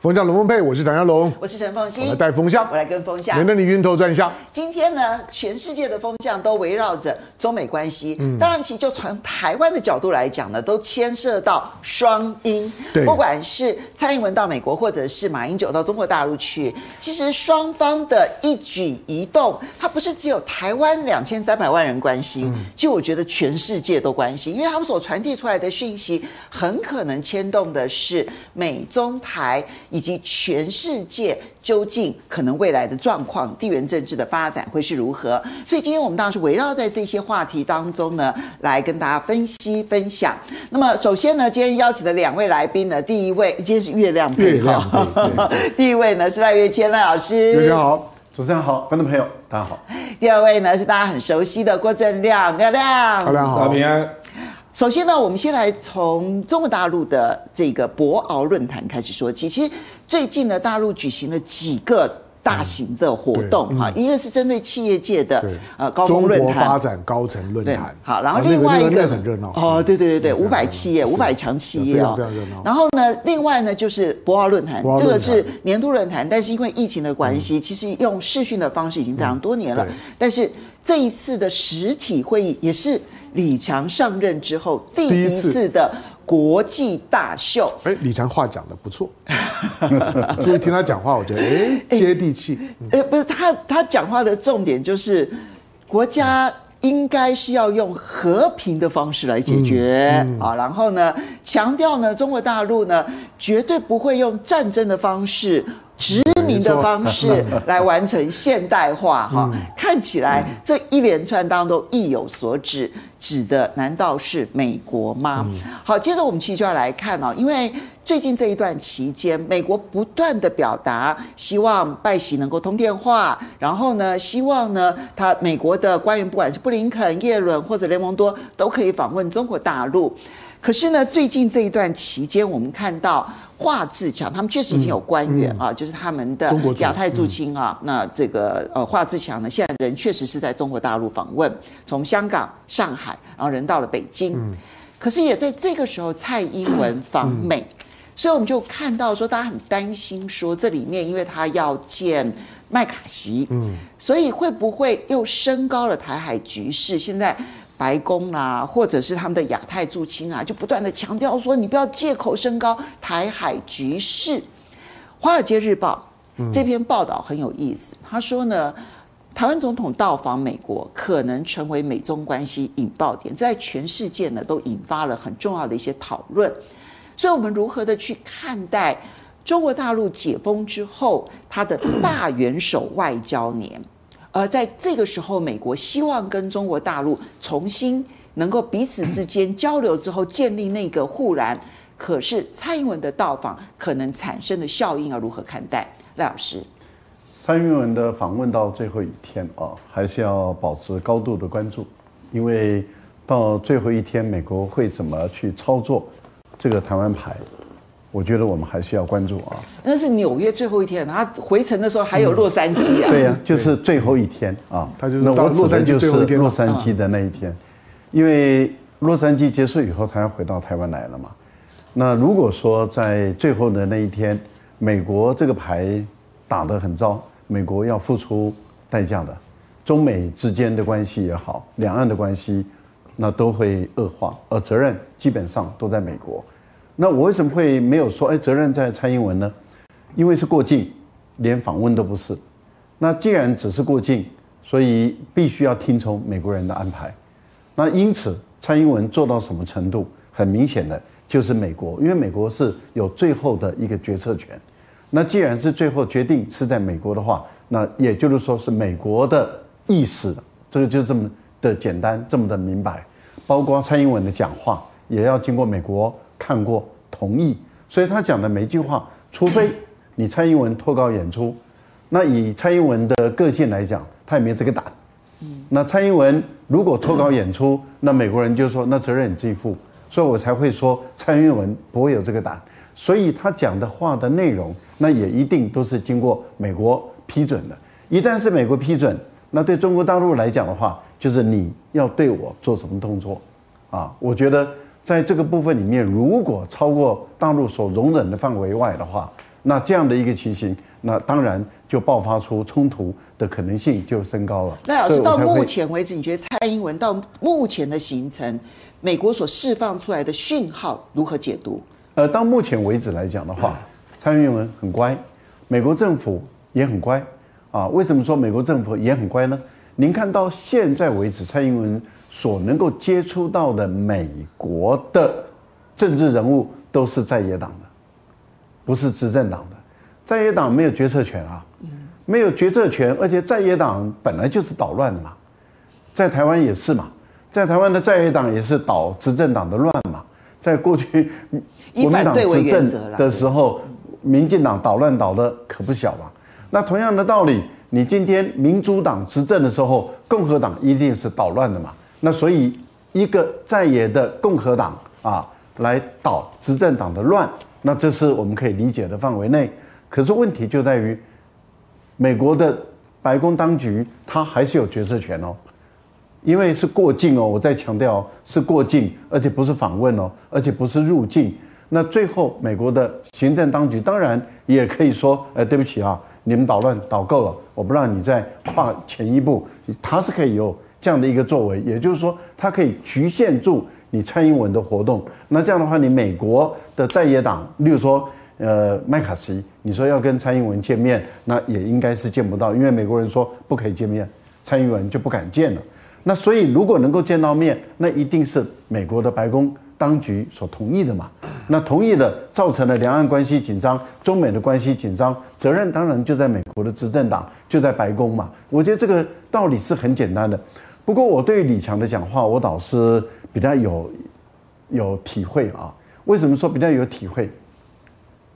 风向龙凤配，我是唐湘龙，我是陈凤欣，我来带风向，我来跟风向，免得你晕头转向。今天呢，全世界的风向都围绕着中美关系。嗯，当然，其实就从台湾的角度来讲呢，都牵涉到双英。对，不管是蔡英文到美国，或者是马英九到中国大陆去，其实双方的一举一动，它不是只有台湾两千三百万人关心，就我觉得全世界都关心，因为他们所传递出来的讯息，很可能牵动的是美中台。以及全世界究竟可能未来的状况、地缘政治的发展会是如何？所以今天我们当然是围绕在这些话题当中呢，来跟大家分析分享。那么首先呢，今天邀请的两位来宾呢，第一位今天是月亮配，月亮配，第一位呢是赖月谦赖老师，大家好，主持人好，观众朋友大家好。第二位呢是大家很熟悉的郭正亮，亮亮，大家好，大家平安。首先呢，我们先来从中国大陆的这个博鳌论坛开始说起。其实最近呢，大陆举行了几个大型的活动哈，一个是针对企业界的呃高峰论坛，中国发展高层论坛。好，然后另外一个很热闹哦，对对对对，五百企业，五百强企业哦，非常热闹。然后呢，另外呢就是博鳌论坛，这个是年度论坛，但是因为疫情的关系，其实用视讯的方式已经非常多年了。但是这一次的实体会议也是。李强上任之后第一次的国际大秀，哎，李强话讲的不错，注意听他讲话，我觉得哎接地气。哎，不是他他讲话的重点就是国家应该是要用和平的方式来解决啊，然后呢强调呢中国大陆呢绝对不会用战争的方式。殖民的方式来完成现代化，哈，看起来这一连串当中意有所指，指的难道是美国吗？好，接着我们其实就要来看哦，因为最近这一段期间，美国不断的表达希望拜习能够通电话，然后呢，希望呢，他美国的官员不管是布林肯、耶伦或者雷蒙多都可以访问中国大陆。可是呢，最近这一段期间，我们看到。华自强，他们确实已经有官员啊，就是他们的亚太驻青啊。那这个呃，华自强呢，现在人确实是在中国大陆访问，从香港、上海，然后人到了北京。可是也在这个时候，蔡英文访美，所以我们就看到说，大家很担心说，这里面因为他要见麦卡锡，嗯，所以会不会又升高了台海局势？现在。白宫啊，或者是他们的亚太驻青啊，就不断的强调说，你不要借口升高台海局势。《华尔街日报》这篇报道很有意思，他说呢，台湾总统到访美国，可能成为美中关系引爆点，在全世界呢都引发了很重要的一些讨论。所以，我们如何的去看待中国大陆解封之后，它的大元首外交年？而在这个时候，美国希望跟中国大陆重新能够彼此之间交流之后，建立那个互然。可是蔡英文的到访可能产生的效应要如何看待？赖老师，蔡英文的访问到最后一天啊，还是要保持高度的关注，因为到最后一天，美国会怎么去操作这个台湾牌？我觉得我们还是要关注啊。那是纽约最后一天，他回程的时候还有洛杉矶啊。对呀，就是最后一天啊。他就是到洛杉矶最后一天，洛杉矶的那一天，因为洛杉矶结束以后，他要回到台湾来了嘛。那如果说在最后的那一天，美国这个牌打得很糟，美国要付出代价的，中美之间的关系也好，两岸的关系，那都会恶化，而责任基本上都在美国。那我为什么会没有说，哎，责任在蔡英文呢？因为是过境，连访问都不是。那既然只是过境，所以必须要听从美国人的安排。那因此，蔡英文做到什么程度，很明显的就是美国，因为美国是有最后的一个决策权。那既然是最后决定是在美国的话，那也就是说是美国的意思，这个就这么的简单，这么的明白。包括蔡英文的讲话，也要经过美国。看过同意，所以他讲的每一句话，除非你蔡英文脱稿演出，那以蔡英文的个性来讲，他也没这个胆。那蔡英文如果脱稿演出，那美国人就说那责任你自己负，所以我才会说蔡英文不会有这个胆。所以他讲的话的内容，那也一定都是经过美国批准的。一旦是美国批准，那对中国大陆来讲的话，就是你要对我做什么动作。啊，我觉得在这个部分里面，如果超过大陆所容忍的范围外的话，那这样的一个情形，那当然就爆发出冲突的可能性就升高了。那老师到目前为止，你觉得蔡英文到目前的行程，美国所释放出来的讯号如何解读？呃，到目前为止来讲的话，蔡英文很乖，美国政府也很乖啊。为什么说美国政府也很乖呢？您看到现在为止，蔡英文。所能够接触到的美国的政治人物都是在野党的，不是执政党的。在野党没有决策权啊，没有决策权，而且在野党本来就是捣乱的嘛，在台湾也是嘛，在台湾的在野党也是捣执政党的乱嘛。在过去国民党执政的时候，民进党捣乱捣的可不小嘛。那同样的道理，你今天民主党执政的时候，共和党一定是捣乱的嘛。那所以，一个在野的共和党啊，来捣执政党的乱，那这是我们可以理解的范围内。可是问题就在于，美国的白宫当局他还是有决策权哦，因为是过境哦，我再强调是过境，而且不是访问哦，而且不是入境。那最后，美国的行政当局当然也可以说，哎，对不起啊，你们捣乱捣够了，我不让你再跨前一步，他是可以有。这样的一个作为，也就是说，它可以局限住你蔡英文的活动。那这样的话，你美国的在野党，例如说，呃，麦卡锡，你说要跟蔡英文见面，那也应该是见不到，因为美国人说不可以见面，蔡英文就不敢见了。那所以，如果能够见到面，那一定是美国的白宫当局所同意的嘛。那同意的，造成了两岸关系紧张，中美的关系紧张，责任当然就在美国的执政党，就在白宫嘛。我觉得这个道理是很简单的。不过，我对李强的讲话，我倒是比较有有体会啊。为什么说比较有体会？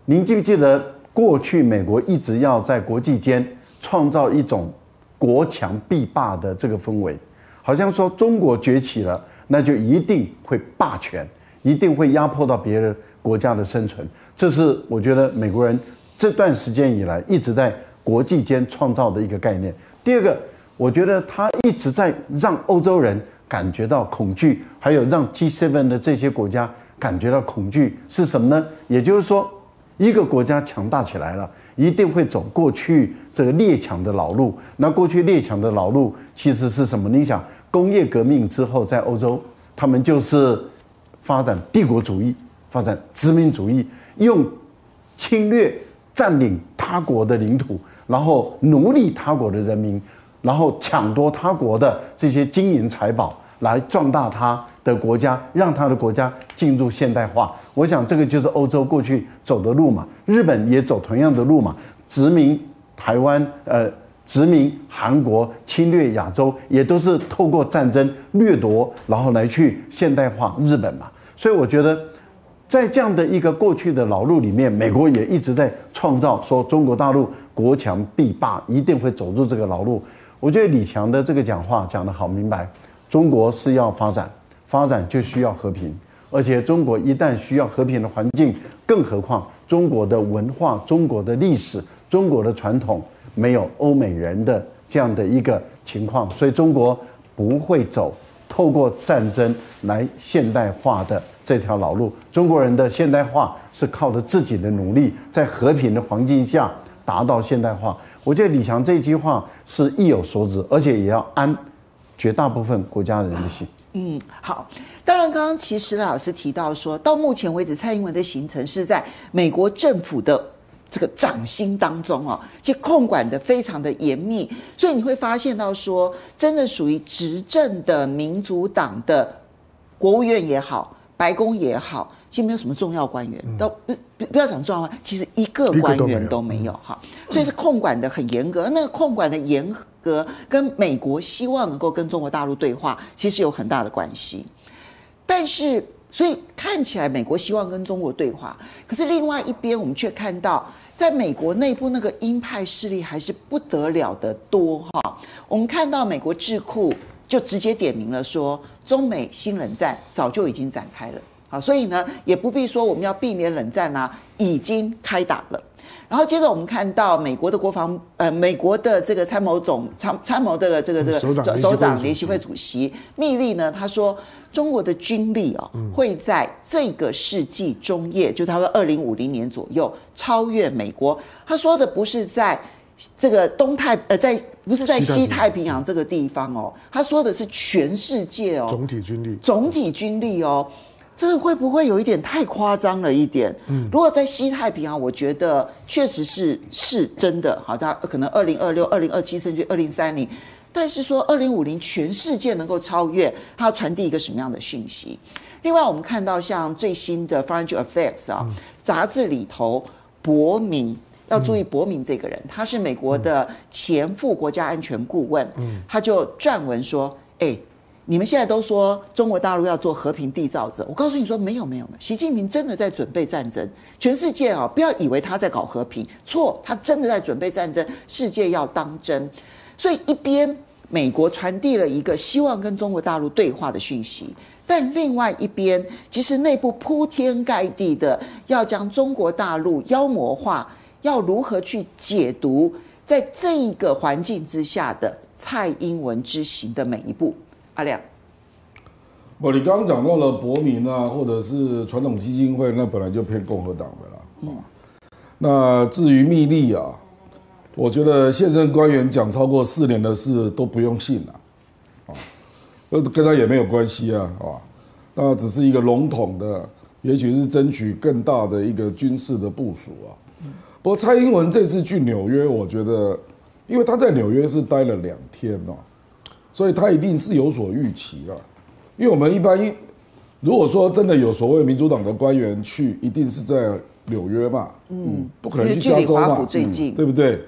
您记不记得过去美国一直要在国际间创造一种国强必霸的这个氛围，好像说中国崛起了，那就一定会霸权，一定会压迫到别人国家的生存。这是我觉得美国人这段时间以来一直在国际间创造的一个概念。第二个。我觉得他一直在让欧洲人感觉到恐惧，还有让 G7 的这些国家感觉到恐惧是什么呢？也就是说，一个国家强大起来了，一定会走过去这个列强的老路。那过去列强的老路其实是什么？你想，工业革命之后，在欧洲，他们就是发展帝国主义，发展殖民主义，用侵略占领他国的领土，然后奴隶他国的人民。然后抢夺他国的这些金银财宝，来壮大他的国家，让他的国家进入现代化。我想这个就是欧洲过去走的路嘛。日本也走同样的路嘛，殖民台湾，呃，殖民韩国，侵略亚洲，也都是透过战争掠夺，然后来去现代化日本嘛。所以我觉得，在这样的一个过去的老路里面，美国也一直在创造说中国大陆国强必霸，一定会走入这个老路。我觉得李强的这个讲话讲得好明白，中国是要发展，发展就需要和平，而且中国一旦需要和平的环境，更何况中国的文化、中国的历史、中国的传统没有欧美人的这样的一个情况，所以中国不会走透过战争来现代化的这条老路。中国人的现代化是靠着自己的努力，在和平的环境下达到现代化。我觉得李强这句话是意有所指，而且也要安绝大部分国家人的心。嗯，好。当然，刚刚其实老师提到说，到目前为止，蔡英文的行程是在美国政府的这个掌心当中哦，其控管的非常的严密，所以你会发现到说，真的属于执政的民主党的国务院也好，白宫也好。其实没有什么重要官员，都不不要讲重要官，其实一个官员都没有哈，所以是控管的很严格。那个控管的严格跟美国希望能够跟中国大陆对话，其实有很大的关系。但是，所以看起来美国希望跟中国对话，可是另外一边我们却看到，在美国内部那个鹰派势力还是不得了的多哈。我们看到美国智库就直接点名了说，中美新冷战早就已经展开了。啊，所以呢，也不必说我们要避免冷战啊，已经开打了。然后接着我们看到美国的国防，呃，美国的这个参谋总参参谋这个这个这个首长首长联席会主席密利呢，他说中国的军力哦会在这个世纪中叶，就他说二零五零年左右超越美国。他说的不是在这个东太呃在不是在西太平洋这个地方哦，他说的是全世界哦总体军力总体军力哦。这个会不会有一点太夸张了一点？嗯，如果在西太平洋，我觉得确实是是真的。好，它可能二零二六、二零二七甚至二零三零，但是说二零五零全世界能够超越，它要传递一个什么样的讯息？另外，我们看到像最新的《Foreign Affairs》啊杂志里头，伯明要注意伯明这个人，他是美国的前副国家安全顾问，嗯，他就撰文说，哎。你们现在都说中国大陆要做和平缔造者，我告诉你说没有没有没有，习近平真的在准备战争。全世界啊，不要以为他在搞和平，错，他真的在准备战争。世界要当真，所以一边美国传递了一个希望跟中国大陆对话的讯息，但另外一边其实内部铺天盖地的要将中国大陆妖魔化，要如何去解读在这一个环境之下的蔡英文之行的每一步。阿亮，不，你刚刚讲到了伯明啊，或者是传统基金会，那本来就偏共和党的啦。嗯，那至于密利啊，我觉得现任官员讲超过四年的事都不用信了，啊，跟他也没有关系啊，啊，那只是一个笼统的，也许是争取更大的一个军事的部署啊。不过蔡英文这次去纽约，我觉得，因为他在纽约是待了两天哦。所以他一定是有所预期了，因为我们一般一如果说真的有所谓民主党的官员去，一定是在纽约嘛，嗯，不可能去加州嘛，嗯，对不对？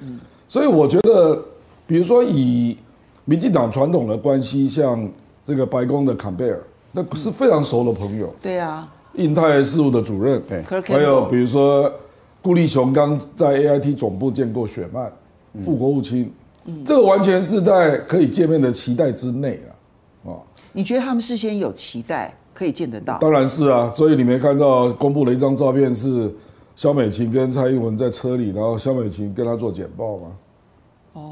所以我觉得，比如说以民进党传统的关系，像这个白宫的坎贝尔，那是非常熟的朋友，对啊，印太事务的主任，对，还有比如说顾立雄刚在 AIT 总部见过雪曼副国务卿。这个完全是在可以见面的期待之内啊，你觉得他们事先有期待可以见得到？当然是啊，所以你没看到公布了一张照片，是萧美琴跟蔡英文在车里，然后萧美琴跟他做简报吗？哦，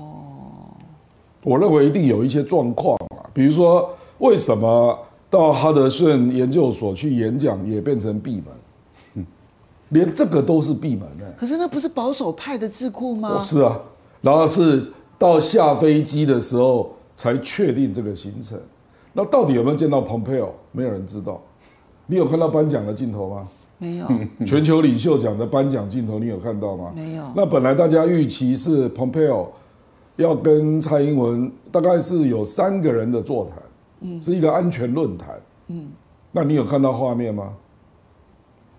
我认为一定有一些状况啊，比如说为什么到哈德逊研究所去演讲也变成闭门，连这个都是闭门的。可是那不是保守派的智库吗？哦，是啊，然后是。到下飞机的时候才确定这个行程，那到底有没有见到蓬佩奥？没有人知道。你有看到颁奖的镜头吗？没有。全球领袖奖的颁奖镜头，你有看到吗？没有。那本来大家预期是蓬佩奥要跟蔡英文大概是有三个人的座谈，嗯，是一个安全论坛，嗯，那你有看到画面吗？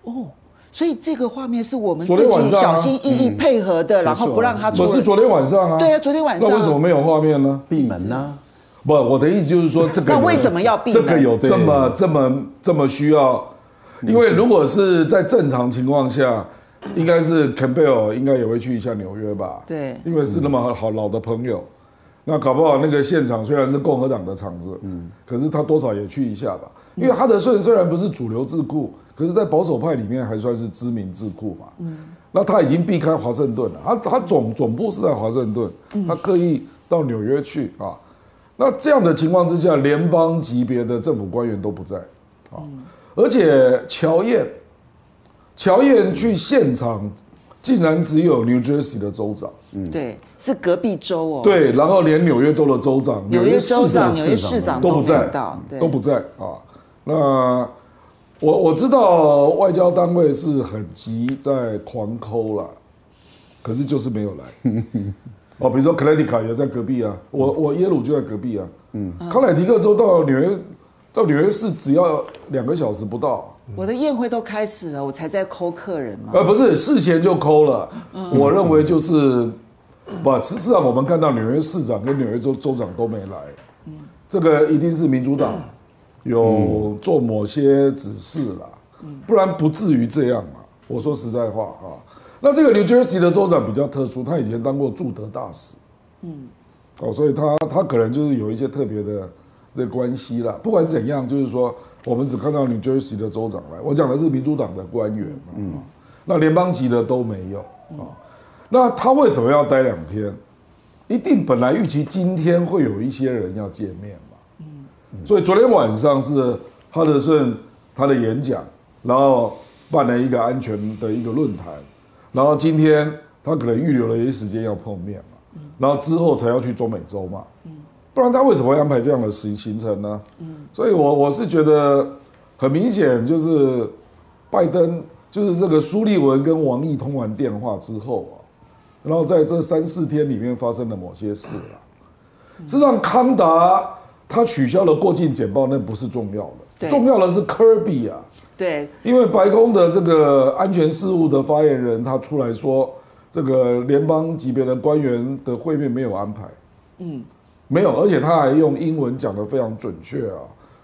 哦。所以这个画面是我们自己小心翼翼配合的，然后不让他做。我是昨天晚上啊。对啊，昨天晚上。那为什么没有画面呢？闭门呢？不，我的意思就是说，这个。那为什么要闭门？这个有这么这么这么需要？因为如果是在正常情况下，应该是坎贝尔应该也会去一下纽约吧？对。因为是那么好老的朋友，那搞不好那个现场虽然是共和党的场子，嗯，可是他多少也去一下吧。因为哈德逊虽然不是主流智库。可是，在保守派里面还算是知名智库嘛。嗯，那他已经避开华盛顿了，他他总总部是在华盛顿，他刻意到纽约去啊。那这样的情况之下，联邦级别的政府官员都不在啊，而且乔燕，乔燕去现场，竟然只有 New Jersey 的州长。嗯，对，是隔壁州哦。对，然后连纽约州的州长、纽约州长、纽约市长都不在，都不在啊。那。我我知道外交单位是很急在狂抠了，可是就是没有来。哦，比如说克莱迪卡也在隔壁啊，我我耶鲁就在隔壁啊。嗯，康乃狄克州到纽约到纽约市只要两个小时不到。我的宴会都开始了，我才在抠客人嘛。呃，不是事前就抠了。我认为就是，不，事实上我们看到纽约市长跟纽约州州长都没来。嗯，这个一定是民主党。有做某些指示啦，不然不至于这样嘛。我说实在话啊，那这个 New Jersey 的州长比较特殊，他以前当过驻德大使，嗯，哦，所以他他可能就是有一些特别的的关系啦。不管怎样，就是说我们只看到 New Jersey 的州长来，我讲的是民主党的官员嘛，嗯，那联邦级的都没有啊。那他为什么要待两天？一定本来预期今天会有一些人要见面所以昨天晚上是哈德逊他的演讲，然后办了一个安全的一个论坛，然后今天他可能预留了一些时间要碰面嘛，然后之后才要去中美洲嘛，不然他为什么会安排这样的行行程呢？所以我我是觉得很明显就是拜登就是这个苏利文跟王毅通完电话之后啊。然后在这三四天里面发生了某些事了。实际上，康达他取消了过境简报，那不是重要的，重要的是科比啊。对，因为白宫的这个安全事务的发言人他出来说，这个联邦级别的官员的会面没有安排。嗯，没有，而且他还用英文讲得非常准确啊。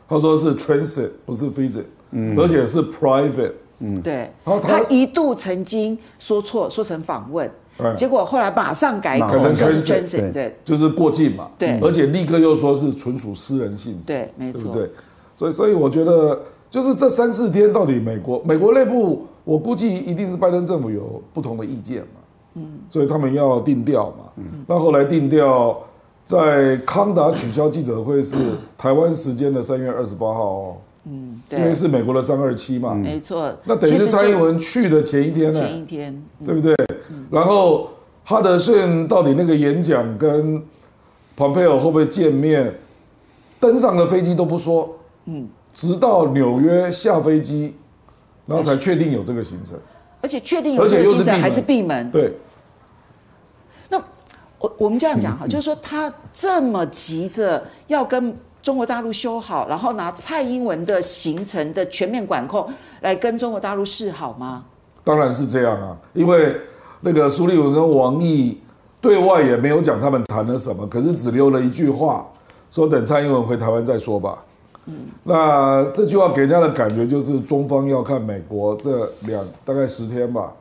他说是 transit 不是 visit，嗯，而且是 private。嗯，对。他他一度曾经说错，说成访问。结果后来马上改口，就是全省对，就是过境嘛，对，而且立刻又说是纯属私人性质，对，没错，对，所以所以我觉得就是这三四天到底美国美国内部，我估计一定是拜登政府有不同的意见嘛，嗯，所以他们要定调嘛，嗯，那后来定调在康达取消记者会是台湾时间的三月二十八号哦，嗯，对，因为是美国的三二七嘛，没错，那等于是蔡英文去的前一天呢，前一天，对不对？然后哈德逊到底那个演讲跟蓬佩奥会不会见面？登上了飞机都不说，嗯，直到纽约下飞机，然后才确定有这个行程，而且确定有这个行程还是闭门。对。那我我们这样讲哈，就是说他这么急着要跟中国大陆修好，然后拿蔡英文的行程的全面管控来跟中国大陆示好吗？当然是这样啊，因为。那个苏立文跟王毅对外也没有讲他们谈了什么，可是只留了一句话，说等蔡英文回台湾再说吧。嗯，那这句话给人家的感觉就是中方要看美国这两大概十天吧。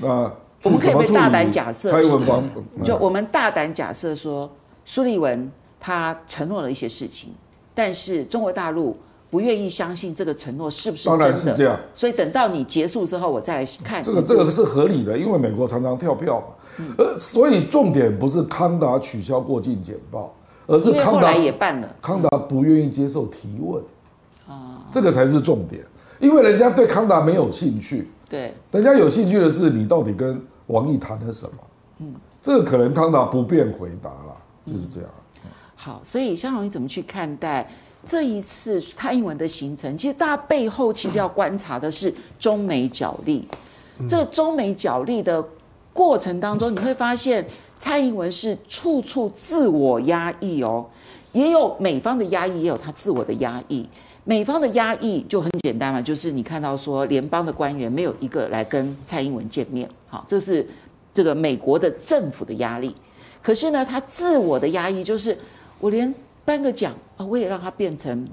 那我们可以大胆假设，蔡英文方就我们大胆假设说，苏立文他承诺了一些事情，但是中国大陆。不愿意相信这个承诺是不是真的？当然是这样。所以等到你结束之后，我再来看。这个这个是合理的，因为美国常常跳票嘛。呃，所以重点不是康达取消过境简报，而是康达也办了。康达不愿意接受提问啊，这个才是重点。因为人家对康达没有兴趣，对，人家有兴趣的是你到底跟王毅谈了什么。嗯，这个可能康达不便回答了，就是这样。好，所以香龙你怎么去看待？这一次蔡英文的行程，其实大家背后其实要观察的是中美角力。这个中美角力的过程当中，你会发现蔡英文是处处自我压抑哦，也有美方的压抑，也有他自我的压抑。美方的压抑就很简单嘛，就是你看到说联邦的官员没有一个来跟蔡英文见面，好，这是这个美国的政府的压力。可是呢，他自我的压抑就是我连。颁个奖啊，我也让它变成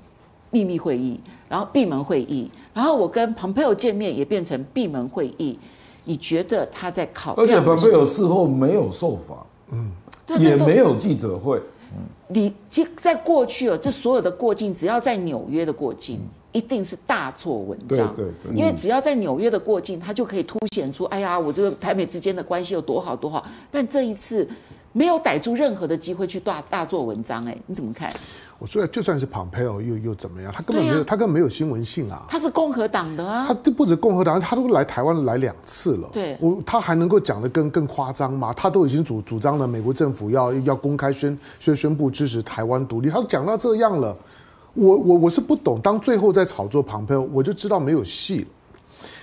秘密会议，然后闭门会议，然后我跟蓬佩奥见面也变成闭门会议。你觉得他在考？而且蓬佩奥事后没有受访，嗯，也没有记者会。你其在过去哦，这所有的过境，只要在纽约的过境，一定是大做文章。对对，因为只要在纽约的过境，他就可以凸显出，哎呀，我这个台美之间的关系有多好多好。但这一次。没有逮住任何的机会去大大做文章，哎，你怎么看？我说，就算是蓬佩奥又又怎么样？他根本没有，啊、他根本没有新闻性啊。他是共和党的啊。他这不止共和党，他都来台湾来两次了。对，我他还能够讲的更更夸张吗？他都已经主主张了，美国政府要要公开宣宣宣布支持台湾独立，他都讲到这样了。我我我是不懂，当最后在炒作蓬佩奥，我就知道没有戏了。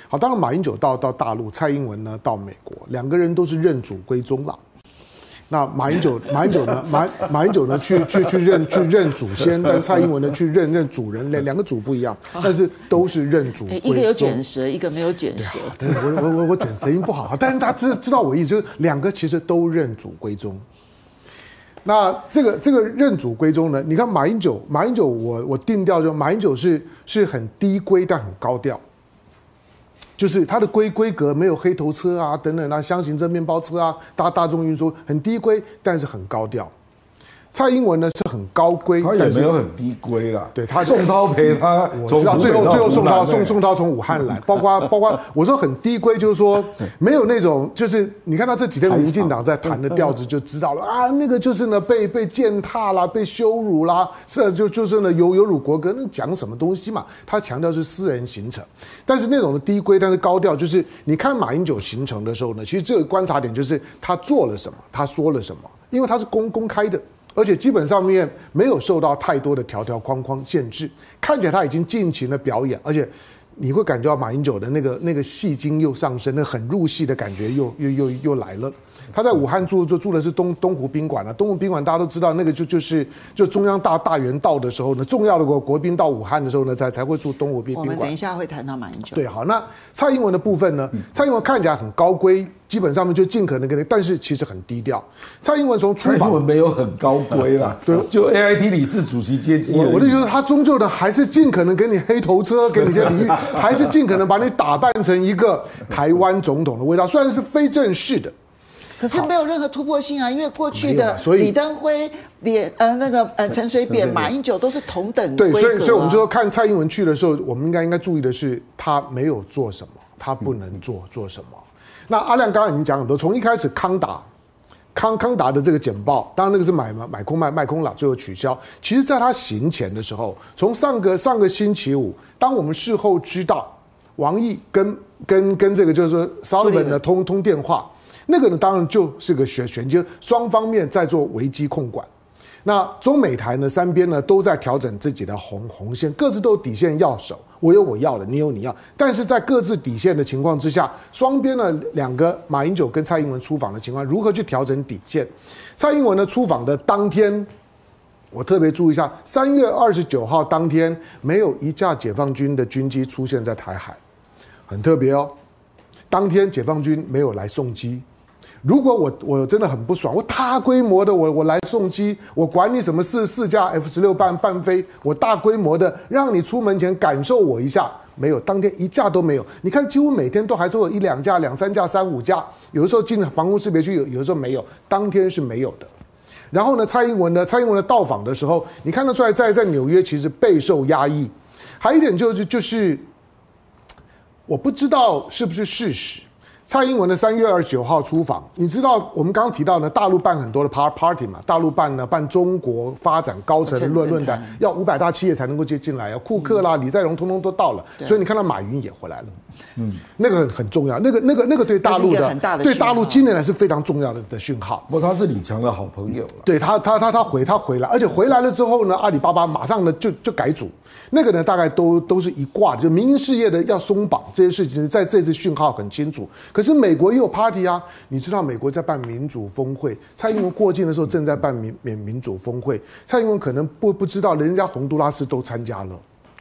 好，当然马英九到到大陆，蔡英文呢到美国，两个人都是认祖归宗了。那马英九，马英九呢？马马英九呢？去去去认去认祖先，但蔡英文呢？去认认主人，两两个主不一样，但是都是认祖。一个有卷舌，一个没有卷舌。对，我我我我卷舌音不好，但是大家知知道我意思，就是两个其实都认祖归宗。那这个这个认祖归宗呢？你看马英九，马英九我我定调就马英九是是很低规但很高调。就是它的规规格没有黑头车啊，等等啊，箱型车、面包车啊，大大众运输很低规，但是很高调。蔡英文呢是很高规，他也没有很低规啦。对他，宋涛陪他，我知道最后最后宋涛宋宋涛从武汉来，包括包括我说很低规，就是说没有那种就是你看他这几天民进党在谈的调子就知道了啊，那个就是呢被被践踏啦，被羞辱啦，是就就是呢有有辱国格，那讲什么东西嘛？他强调是私人行程，但是那种的低规，但是高调，就是你看马英九行程的时候呢，其实这个观察点就是他做了什么，他说了什么，因为他是公公开的。而且基本上面没有受到太多的条条框框限制，看起来他已经尽情的表演，而且你会感觉到马英九的那个那个戏精又上升，那很入戏的感觉又又又又来了。他在武汉住住住的是东东湖宾馆啊，东湖宾馆大家都知道，那个就就是就中央大大员到的时候呢，重要的国国宾到武汉的时候呢，才才会住东湖宾宾馆。我们等一下会谈到马英九。对，好，那蔡英文的部分呢？蔡英文看起来很高规，基本上面就尽可能跟，但是其实很低调。蔡英文从出访，蔡英文没有很高规啦，对，就 AIT 理事主席阶级。我的意思是，他终究的还是尽可能给你黑头车，给你一些礼遇，还是尽可能把你打扮成一个台湾总统的味道，虽然是非正式的。可是没有任何突破性啊，因为过去的李登辉、扁呃那个呃陈水扁、马英九都是同等、啊、对，所以所以我们就说看蔡英文去的时候，我们应该应该注意的是他没有做什么，他不能做做什么。那阿亮刚刚已经讲很多，从一开始康达康康达的这个简报，当然那个是买买空卖卖空了，最后取消。其实，在他行前的时候，从上个上个星期五，当我们事后知道王毅跟跟跟这个就是说 Sullivan 的通通电话。那个呢，当然就是个悬悬就双方面在做危机控管。那中美台呢，三边呢都在调整自己的红红线，各自都有底线要守。我有我要的，你有你要。但是在各自底线的情况之下，双边呢两个马英九跟蔡英文出访的情况，如何去调整底线？蔡英文呢出访的当天，我特别注意一下，三月二十九号当天没有一架解放军的军机出现在台海，很特别哦。当天解放军没有来送机。如果我我真的很不爽，我大规模的我我来送机，我管你什么四四架 F 十六半半飞，我大规模的让你出门前感受我一下，没有，当天一架都没有。你看，几乎每天都还是有一两架、两三架、三五架，有的时候进防空识别区，有有的时候没有，当天是没有的。然后呢，蔡英文呢，蔡英文的到访的时候，你看得出来在，在纽约其实备受压抑。还有一点就是就是，我不知道是不是事实。蔡英文的三月二十九号出访，你知道我们刚刚提到呢，大陆办很多的 party 嘛，大陆办呢办中国发展高层论论坛，要五百大企业才能够接进来，要库克啦、李在镕通通都到了，所以你看到马云也回来了，嗯，那个很重要，那个那个那个对大陆的对大陆今年来是非常重要的的讯号。不过他是李强的好朋友了，对他他他他回他回来，而且回来了之后呢，阿里巴巴马上呢就就改组，那个呢大概都都是一挂的，就民营事业的要松绑这些事情，在这次讯号很清楚。可是美国也有 party 啊，你知道美国在办民主峰会，蔡英文过境的时候正在办民民民主峰会，蔡英文可能不不知道，人家洪都拉斯都参加了。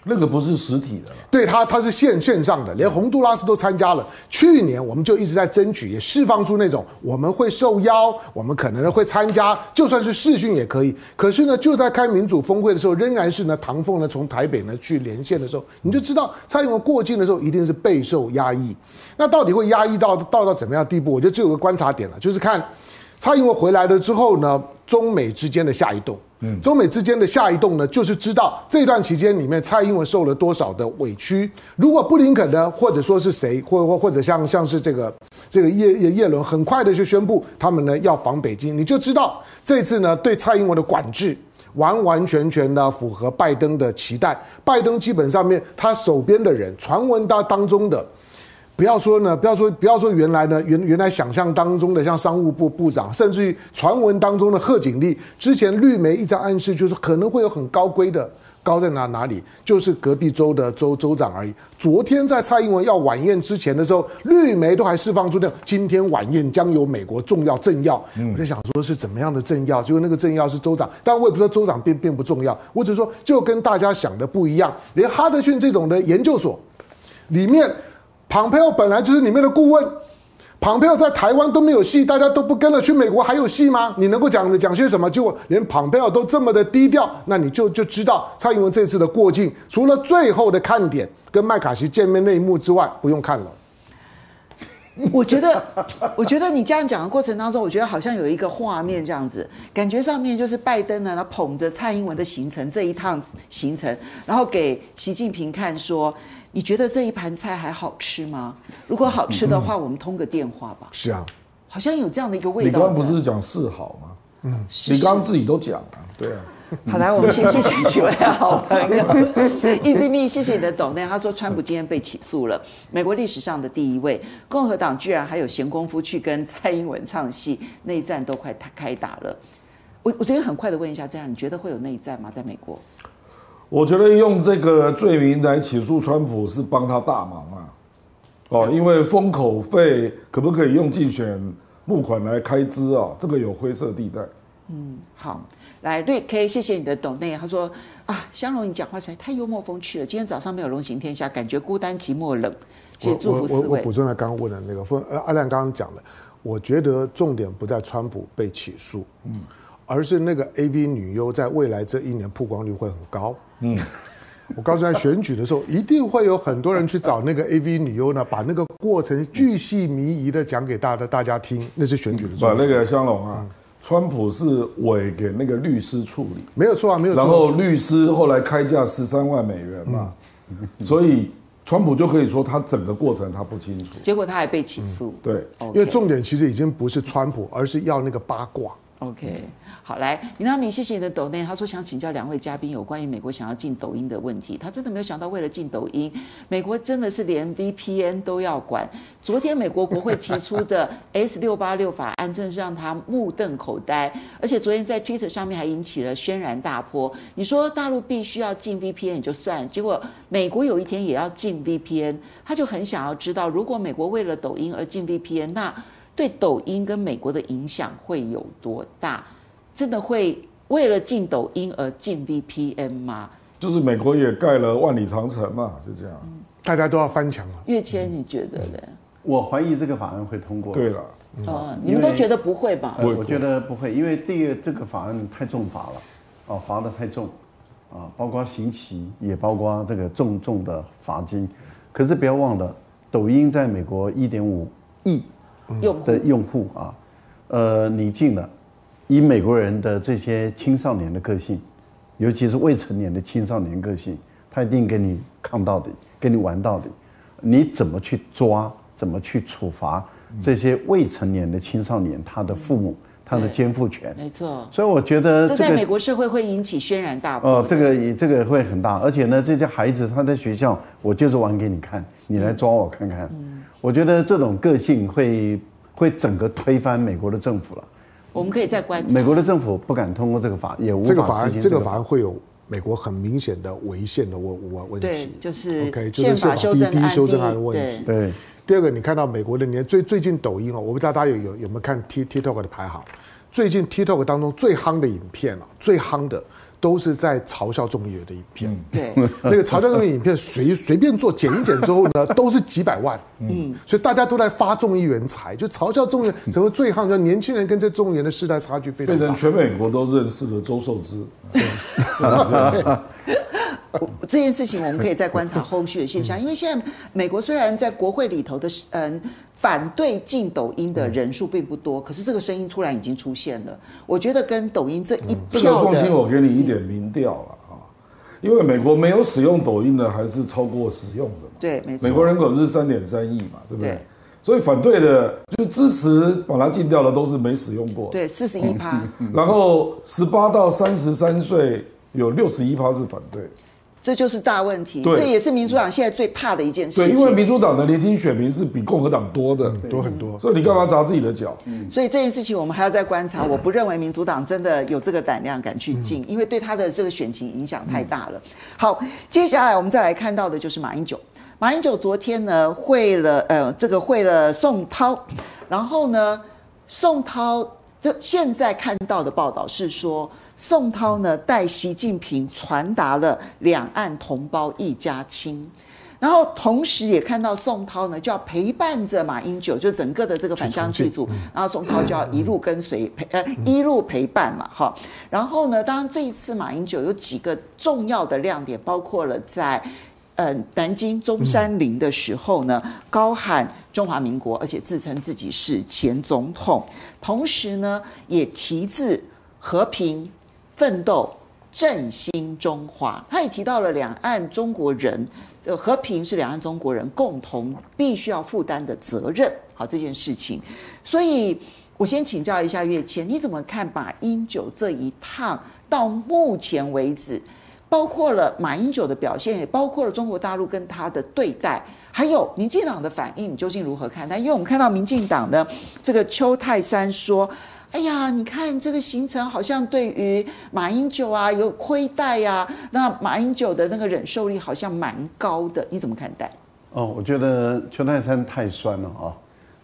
那个不是实体的，对他，他是线线上的，连洪都拉斯都参加了。去年我们就一直在争取，也释放出那种我们会受邀，我们可能会参加，就算是试训也可以。可是呢，就在开民主峰会的时候，仍然是呢，唐凤呢从台北呢去连线的时候，你就知道蔡英文过境的时候一定是备受压抑。那到底会压抑到到到怎么样地步？我觉得这有个观察点了，就是看蔡英文回来了之后呢，中美之间的下一动。中美之间的下一动呢，就是知道这段期间里面蔡英文受了多少的委屈。如果布林肯呢，或者说是谁，或或或者像像是这个这个叶叶伦，很快的就宣布他们呢要访北京，你就知道这次呢对蔡英文的管制完完全全的符合拜登的期待。拜登基本上面他手边的人，传闻他当中的。不要说呢，不要说，不要说原来呢，原原来想象当中的像商务部部长，甚至于传闻当中的贺锦丽，之前绿媒一直暗示就是可能会有很高规的，高在哪哪里，就是隔壁州的州州长而已。昨天在蔡英文要晚宴之前的时候，绿媒都还释放出那今天晚宴将有美国重要政要，我在想说是怎么样的政要，结果那个政要是州长，但我也不知道州长并并不重要，我只是说就跟大家想的不一样，连哈德逊这种的研究所里面。庞佩奥本来就是里面的顾问，庞佩奥在台湾都没有戏，大家都不跟了，去美国还有戏吗？你能够讲讲些什么？就连庞佩奥都这么的低调，那你就就知道蔡英文这次的过境，除了最后的看点跟麦卡锡见面那一幕之外，不用看了。我觉得，我觉得你这样讲的过程当中，我觉得好像有一个画面这样子，感觉上面就是拜登呢，他捧着蔡英文的行程这一趟行程，然后给习近平看说，你觉得这一盘菜还好吃吗？如果好吃的话，我们通个电话吧。是啊，好像有这样的一个味道。你刚刚不是讲示好吗？嗯，你刚刚自己都讲了，对啊。好，来，我们先谢谢几位好朋友。Easy Me，谢谢你的抖内。他说，川普今天被起诉了，美国历史上的第一位共和党居然还有闲工夫去跟蔡英文唱戏，内战都快开打了。我我觉得很快的问一下，这样你觉得会有内战吗？在美国？我觉得用这个罪名来起诉川普是帮他大忙啊。哦，因为封口费可不可以用竞选募款来开支啊？这个有灰色地带。嗯，好。来，瑞 K，谢谢你的抖内。他说啊，香龙，你讲话实在太幽默风趣了。今天早上没有龙行天下，感觉孤单寂寞冷。谢谢祝福四位。我我补充一下刚刚问的那个，分阿亮刚刚讲的，我觉得重点不在川普被起诉，嗯，而是那个 AV 女优在未来这一年曝光率会很高。嗯，我告诉他，选举的时候一定会有很多人去找那个 AV 女优呢，把那个过程巨细靡遗的讲给大的大家听，那是选举的。把那个香龙啊。嗯川普是委给那个律师处理，没有错啊，没有错。然后律师后来开价十三万美元嘛，嗯、所以川普就可以说他整个过程他不清楚，结果他还被起诉。对因为重点其实已经不是川普，而是要那个八卦。OK。好，来，林大明，谢谢你的抖内。他说想请教两位嘉宾有关于美国想要进抖音的问题。他真的没有想到，为了进抖音，美国真的是连 VPN 都要管。昨天美国国会提出的 S 六八六法案，真的是让他目瞪口呆。而且昨天在 Twitter 上面还引起了轩然大波。你说大陆必须要进 VPN 也就算，结果美国有一天也要进 VPN，他就很想要知道，如果美国为了抖音而进 VPN，那对抖音跟美国的影响会有多大？真的会为了进抖音而进 VPN 吗？就是美国也盖了万里长城嘛，就这样，嗯、大家都要翻墙了。跃迁，你觉得呢？我怀疑这个法案会通过。对了，哦，你们都觉得不会吧？我觉得不会，因为第一个这个法案太重罚了，哦，罚的太重，啊，包括刑期，也包括这个重重的罚金。可是不要忘了，抖音在美国一点五亿的用户啊，呃，你进了。以美国人的这些青少年的个性，尤其是未成年的青少年个性，他一定跟你抗到底，跟你玩到底。你怎么去抓？怎么去处罚这些未成年的青少年？他的父母，他的监护权，没错。所以我觉得这在美国社会会引起轩然大波。哦，这个这个会很大，而且呢，这些孩子他在学校，我就是玩给你看，你来抓我看看。我觉得这种个性会会整个推翻美国的政府了。我们可以再观察。美国的政府不敢通过这个法，也无法这个法案，这个法案会有美国很明显的违宪的问问问题。对，就是，OK，就是宪法第一第一修正案的问题。对。第二个，你看到美国的年最最近抖音哦，我不知道大家有有有没有看 T TikTok 的排行？最近 TikTok 当中最夯的影片啊，最夯的。都是在嘲笑众议员的影片，对，那个嘲笑众议员影片随随便做剪一剪之后呢，都是几百万，嗯，所以大家都在发众议员财，就嘲笑众议员成为最夯，就年轻人跟这众议员的世代差距非常大，变成全美国都认识的周受之。这件事情我们可以再观察后续的现象，因为现在美国虽然在国会里头的嗯。反对禁抖音的人数并不多，可是这个声音突然已经出现了。我觉得跟抖音这一票的，这个放心，我给你一点民调了啊，因为美国没有使用抖音的还是超过使用的嘛。对，没错。美国人口是三点三亿嘛，对不对？对。所以反对的，就支持把它禁掉的都是没使用过。对，四十一趴。然后十八到三十三岁有六十一趴是反对。这就是大问题，对这也是民主党现在最怕的一件事情。对，因为民主党的年轻选民是比共和党多的，多很多，所以你干嘛砸自己的脚？嗯，所以这件事情我们还要再观察。我不认为民主党真的有这个胆量敢去进，因为对他的这个选情影响太大了。好，接下来我们再来看到的就是马英九。马英九昨天呢会了，呃，这个会了宋涛，然后呢，宋涛这现在看到的报道是说。宋涛呢，带习近平传达了两岸同胞一家亲，然后同时也看到宋涛呢就要陪伴着马英九，就整个的这个返乡剧组，然后宋涛就要一路跟随陪呃一路陪伴嘛哈。然后呢，当然这一次马英九有几个重要的亮点，包括了在呃南京中山陵的时候呢，高喊中华民国，而且自称自己是前总统，同时呢也题字和平奋斗振兴中华。他也提到了两岸中国人，呃和平是两岸中国人共同必须要负担的责任。好，这件事情，所以我先请教一下月谦，你怎么看马英九这一趟到目前为止？包括了马英九的表现，也包括了中国大陆跟他的对待，还有民进党的反应，你究竟如何看待？因为我们看到民进党的这个邱泰山说：“哎呀，你看这个行程好像对于马英九啊有亏待呀，那马英九的那个忍受力好像蛮高的，你怎么看待？”哦，我觉得邱泰山太酸了啊，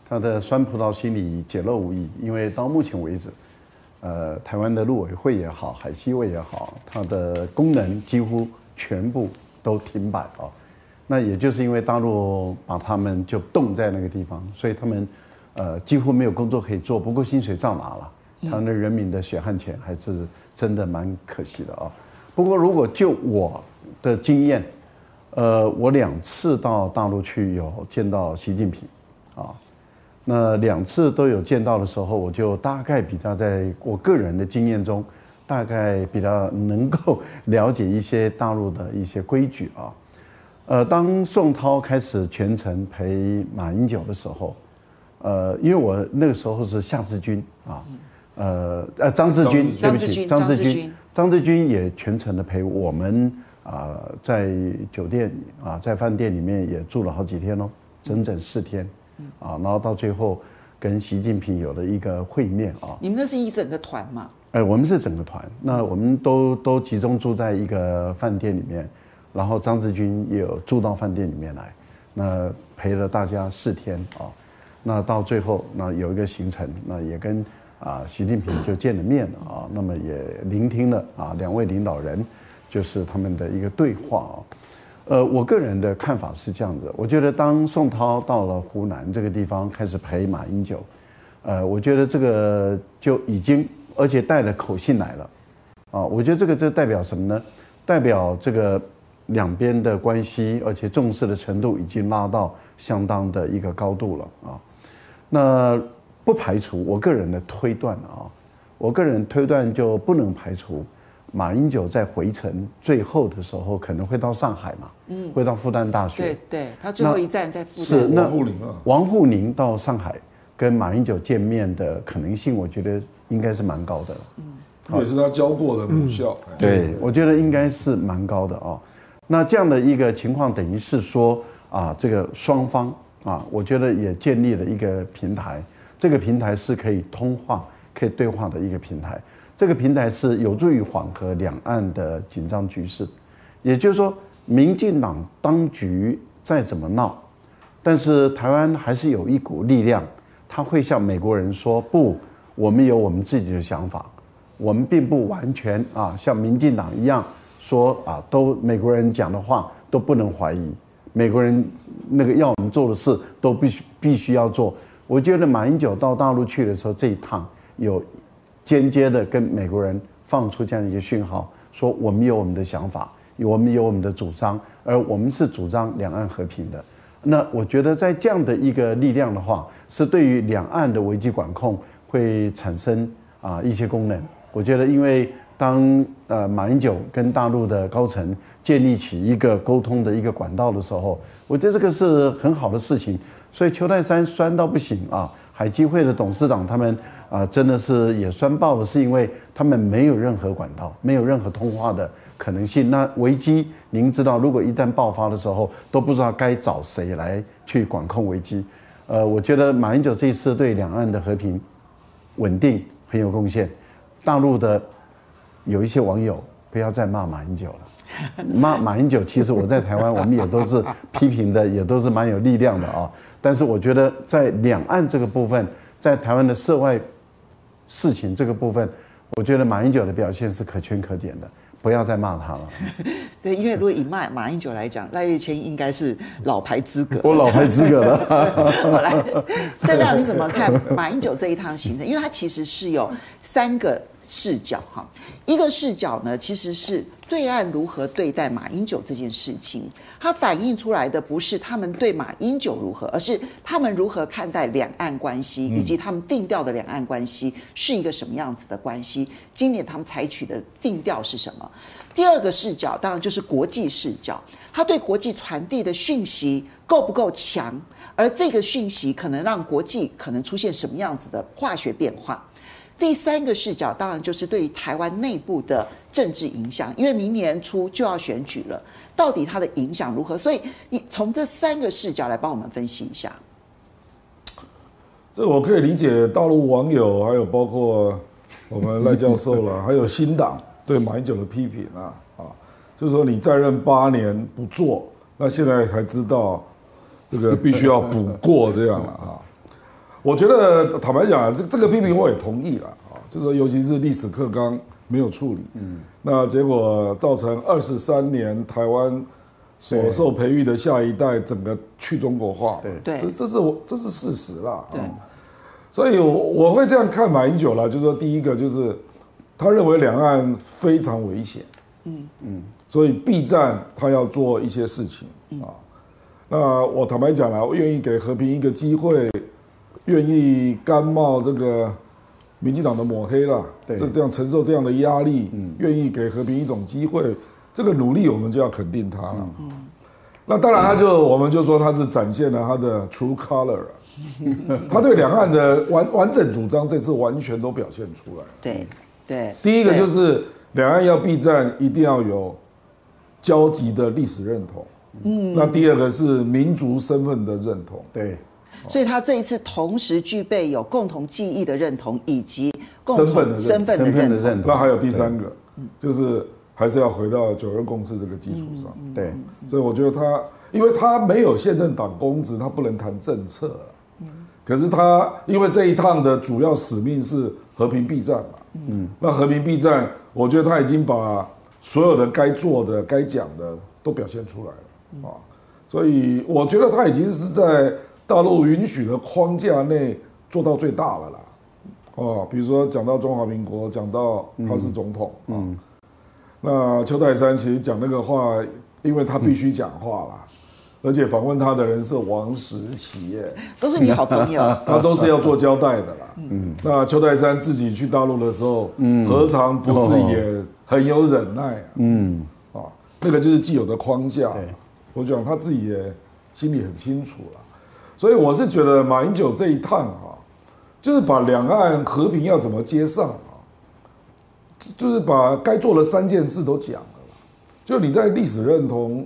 他的酸葡萄心里解露无遗，因为到目前为止。呃，台湾的陆委会也好，海基会也好，它的功能几乎全部都停摆啊。那也就是因为大陆把他们就冻在那个地方，所以他们呃几乎没有工作可以做。不过薪水照拿了，他们的人民的血汗钱还是真的蛮可惜的啊。不过如果就我的经验，呃，我两次到大陆去有见到习近平啊。那两次都有见到的时候，我就大概比较在我个人的经验中，大概比较能够了解一些大陆的一些规矩啊。呃，当宋涛开始全程陪马英九的时候，呃，因为我那个时候是夏志军啊，呃呃张志军，对不起，张志军，张志军也全程的陪我们啊，在酒店啊，在饭店里面也住了好几天哦，整整四天。啊，然后到最后跟习近平有了一个会面啊。你们那是一整个团吗？哎，我们是整个团，那我们都都集中住在一个饭店里面，然后张志军也有住到饭店里面来，那陪了大家四天啊。那到最后那有一个行程，那也跟啊习近平就见了面了啊，那么也聆听了啊两位领导人就是他们的一个对话啊。呃，我个人的看法是这样子，我觉得当宋涛到了湖南这个地方开始陪马英九，呃，我觉得这个就已经而且带了口信来了，啊，我觉得这个这代表什么呢？代表这个两边的关系，而且重视的程度已经拉到相当的一个高度了啊。那不排除我个人的推断啊，我个人推断就不能排除。马英九在回程最后的时候可能会到上海嘛，嗯，会到复旦大学。对对，他最后一站在复旦。是那王沪宁啊，王沪宁到上海跟马英九见面的可能性，我觉得应该是蛮高的。嗯，也是他教过的母校。对，我觉得应该是蛮高的哦。那这样的一个情况，等于是说啊，这个双方啊，我觉得也建立了一个平台，这个平台是可以通话、可以对话的一个平台。这个平台是有助于缓和两岸的紧张局势，也就是说，民进党当局再怎么闹，但是台湾还是有一股力量，他会向美国人说：“不，我们有我们自己的想法，我们并不完全啊像民进党一样说啊，都美国人讲的话都不能怀疑，美国人那个要我们做的事都必须必须要做。”我觉得马英九到大陆去的时候，这一趟有。间接的跟美国人放出这样一些讯号，说我们有我们的想法，我们有我们的主张，而我们是主张两岸和平的。那我觉得在这样的一个力量的话，是对于两岸的危机管控会产生啊一些功能。我觉得，因为当呃马英九跟大陆的高层建立起一个沟通的一个管道的时候，我觉得这个是很好的事情。所以邱泰山酸到不行啊，海基会的董事长他们。啊，真的是也酸爆了，是因为他们没有任何管道，没有任何通话的可能性。那危机，您知道，如果一旦爆发的时候，都不知道该找谁来去管控危机。呃，我觉得马英九这一次对两岸的和平稳定很有贡献。大陆的有一些网友不要再骂马英九了，骂马英九，其实我在台湾，我们也都是批评的，也都是蛮有力量的啊。但是我觉得在两岸这个部分，在台湾的涉外。事情这个部分，我觉得马英九的表现是可圈可点的，不要再骂他了。对，因为如果以骂马英九来讲，赖月谦应该是老牌资格。我老牌资格了。好来，郑亮你怎么看马英九这一趟行程？因为他其实是有三个视角哈，一个视角呢其实是对岸如何对待马英九这件事情，它反映出来的不是他们对马英九如何，而是他们如何看待两岸关系，以及他们定调的两岸关系是一个什么样子的关系。今年他们采取的定调是什么？第二个视角当然就是国际视角，它对国际传递的讯息够不够强，而这个讯息可能让国际可能出现什么样子的化学变化。第三个视角当然就是对于台湾内部的政治影响，因为明年初就要选举了，到底它的影响如何？所以你从这三个视角来帮我们分析一下。这我可以理解大陆网友，还有包括我们赖教授了，还有新党对马英九的批评啊啊，就是说你在任八年不做，那现在才知道这个必须要补过这样了啊。我觉得坦白讲啊，这这个批评我也同意了啊，就是说尤其是历史课纲没有处理，嗯，那结果造成二十三年台湾所受培育的下一代整个去中国化，对，这这是我这是事实啦，对，所以我我会这样看马英九啦，就是说第一个就是他认为两岸非常危险，嗯。嗯，所以 B 站他要做一些事情啊，那我坦白讲啦，我愿意给和平一个机会。愿意甘冒这个民进党的抹黑了，这这样承受这样的压力，愿意给和平一种机会，这个努力我们就要肯定他了。那当然，他就我们就说他是展现了他的 true color，他对两岸的完完整主张这次完全都表现出来。对对，第一个就是两岸要避战，一定要有交集的历史认同。嗯，那第二个是民族身份的认同。对。所以他这一次同时具备有共同记忆的认同，以及身份的身份的认同。那还有第三个，就是还是要回到九二共识这个基础上。对，所以我觉得他，因为他没有现任党公职，他不能谈政策。可是他因为这一趟的主要使命是和平避战嘛。嗯。那和平避战，我觉得他已经把所有的该做的、该讲的都表现出来了啊。所以我觉得他已经是在。大陆允许的框架内做到最大了啦，哦，比如说讲到中华民国，讲到他是总统，嗯，嗯，那邱太山其实讲那个话，因为他必须讲话啦，嗯、而且访问他的人是王石奇耶，都是你好朋友，他都是要做交代的啦，嗯，那邱太山自己去大陆的时候，嗯，何尝不是也很有忍耐啊，嗯，啊，那个就是既有的框架，我讲他自己也心里很清楚了。所以我是觉得马英九这一趟啊，就是把两岸和平要怎么接上啊，就是把该做的三件事都讲了。就你在历史认同、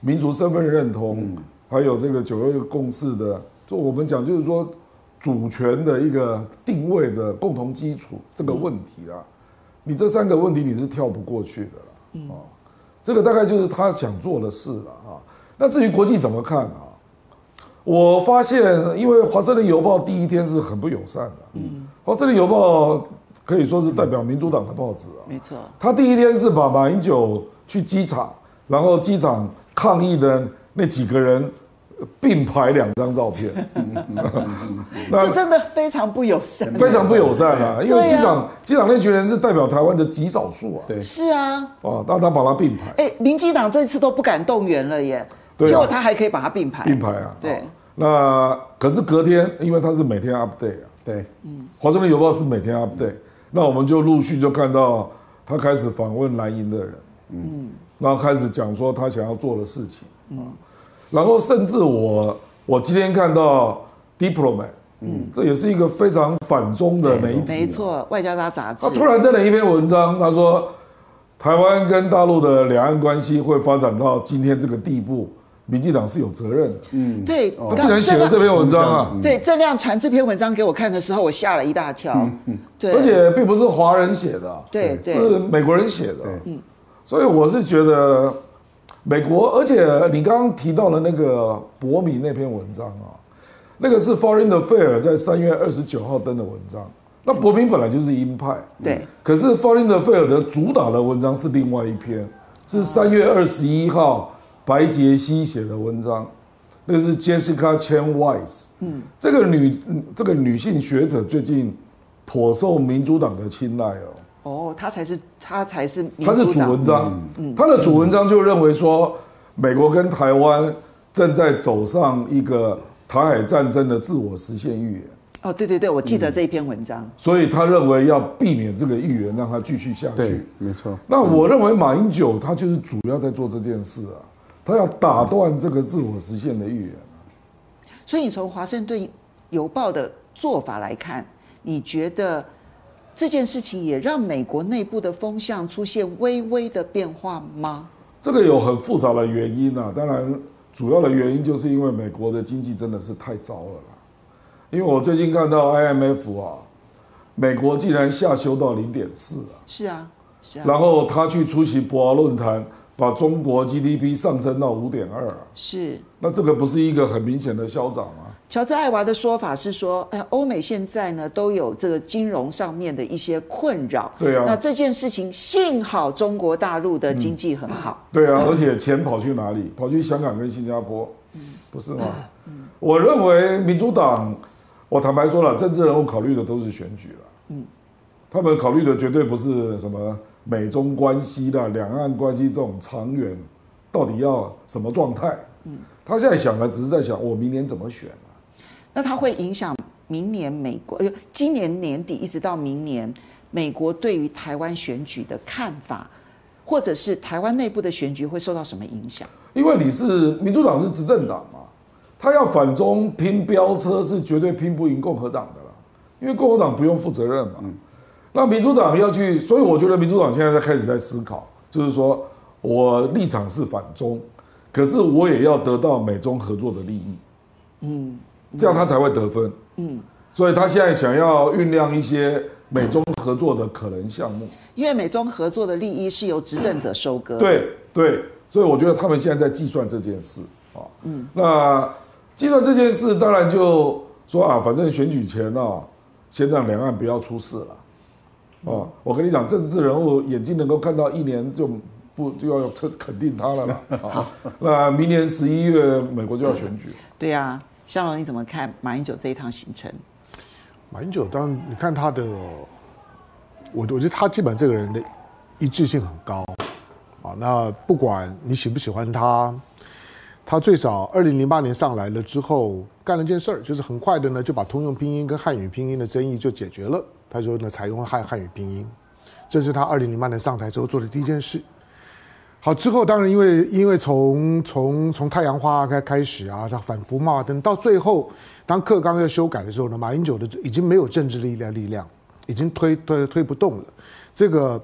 民族身份认同，还有这个九二共识的，就我们讲就是说主权的一个定位的共同基础这个问题啊，你这三个问题你是跳不过去的了啊。这个大概就是他想做的事了啊。那至于国际怎么看啊？我发现，因为《华盛顿邮报》第一天是很不友善的。嗯，《华盛顿邮报》可以说是代表民主党的报纸啊。没错。他第一天是把马英九去机场，然后机场抗议的那几个人并排两张照片。这真的非常不友善。非常不友善啊！因为机场机场那群人是代表台湾的极少数啊。对。是啊。哦，但他把他并排。哎，民进党这次都不敢动员了耶。结果他还可以把它并排，并排啊。对，那可是隔天，因为他是每天 update 啊。对，嗯，华盛顿邮报是每天 update，那我们就陆续就看到他开始访问蓝营的人，嗯，然后开始讲说他想要做的事情，嗯，然后甚至我我今天看到 Diplomat，嗯，这也是一个非常反中的媒体，没错，外交家杂志，他突然登了一篇文章，他说台湾跟大陆的两岸关系会发展到今天这个地步。民进党是有责任的，嗯，对，他竟然写了这篇文章啊，对，郑亮传这篇文章给我看的时候，我吓了一大跳，嗯嗯，对，而且并不是华人写的，对，对，是美国人写的，嗯，所以我是觉得美国，而且你刚刚提到的那个博米那篇文章啊，那个是 Foreign Affairs 在三月二十九号登的文章，那博明本来就是鹰派，对，可是 Foreign Affairs 的主打的文章是另外一篇，是三月二十一号。白杰西写的文章，那是 Jessica Chen Weiss。嗯，这个女这个女性学者最近颇受民主党的青睐哦。哦，她才是她才是她是主文章，嗯，她的主文章就认为说，美国跟台湾正在走上一个台海战争的自我实现预言。哦，对对对，我记得这一篇文章。所以他认为要避免这个预言让它继续下去。对，没错。那我认为马英九他就是主要在做这件事啊，他要打断这个自我实现的预言。所以你从华盛顿邮报的做法来看，你觉得？这件事情也让美国内部的风向出现微微的变化吗？这个有很复杂的原因啊，当然主要的原因就是因为美国的经济真的是太糟了啦。因为我最近看到 IMF 啊，美国竟然下修到零点四啊。是啊，是啊。然后他去出席博鳌论坛，把中国 GDP 上升到五点二啊。是。那这个不是一个很明显的消长吗？乔治·艾娃的说法是说，哎，欧美现在呢都有这个金融上面的一些困扰。对啊。那这件事情幸好中国大陆的经济很好。对啊，而且钱跑去哪里？跑去香港跟新加坡，不是吗？我认为民主党，我坦白说了，政治人物考虑的都是选举了。嗯。他们考虑的绝对不是什么美中关系的两岸关系这种长远，到底要什么状态？嗯。他现在想的只是在想，我明年怎么选。那它会影响明年美国，呃，今年年底一直到明年，美国对于台湾选举的看法，或者是台湾内部的选举会受到什么影响？因为你是民主党是执政党嘛，他要反中拼飙车是绝对拼不赢共和党的啦，因为共和党不用负责任嘛。那民主党要去，所以我觉得民主党现在在开始在思考，就是说我立场是反中，可是我也要得到美中合作的利益。嗯。这样他才会得分。嗯，所以他现在想要酝酿一些美中合作的可能项目。因为美中合作的利益是由执政者收割。对对，所以我觉得他们现在在计算这件事啊。嗯，那计算这件事，当然就说啊，反正选举前啊，先让两岸不要出事了。哦，我跟你讲，政治人物眼睛能够看到一年，就不就要肯肯定他了了。好，那明年十一月美国就要选举。对呀。香龙，你怎么看马英九这一趟行程？马英九，当然你看他的，我我觉得他基本上这个人的一致性很高啊。那不管你喜不喜欢他，他最少二零零八年上来了之后，干了件事儿，就是很快的呢就把通用拼音跟汉语拼音的争议就解决了。他说呢，采用汉汉语拼音，这是他二零零八年上台之后做的第一件事。好，之后当然因为因为从从从太阳花开开始啊，他反复骂等到最后，当课刚要修改的时候呢，马英九的已经没有政治力量力量，已经推推推不动了。这个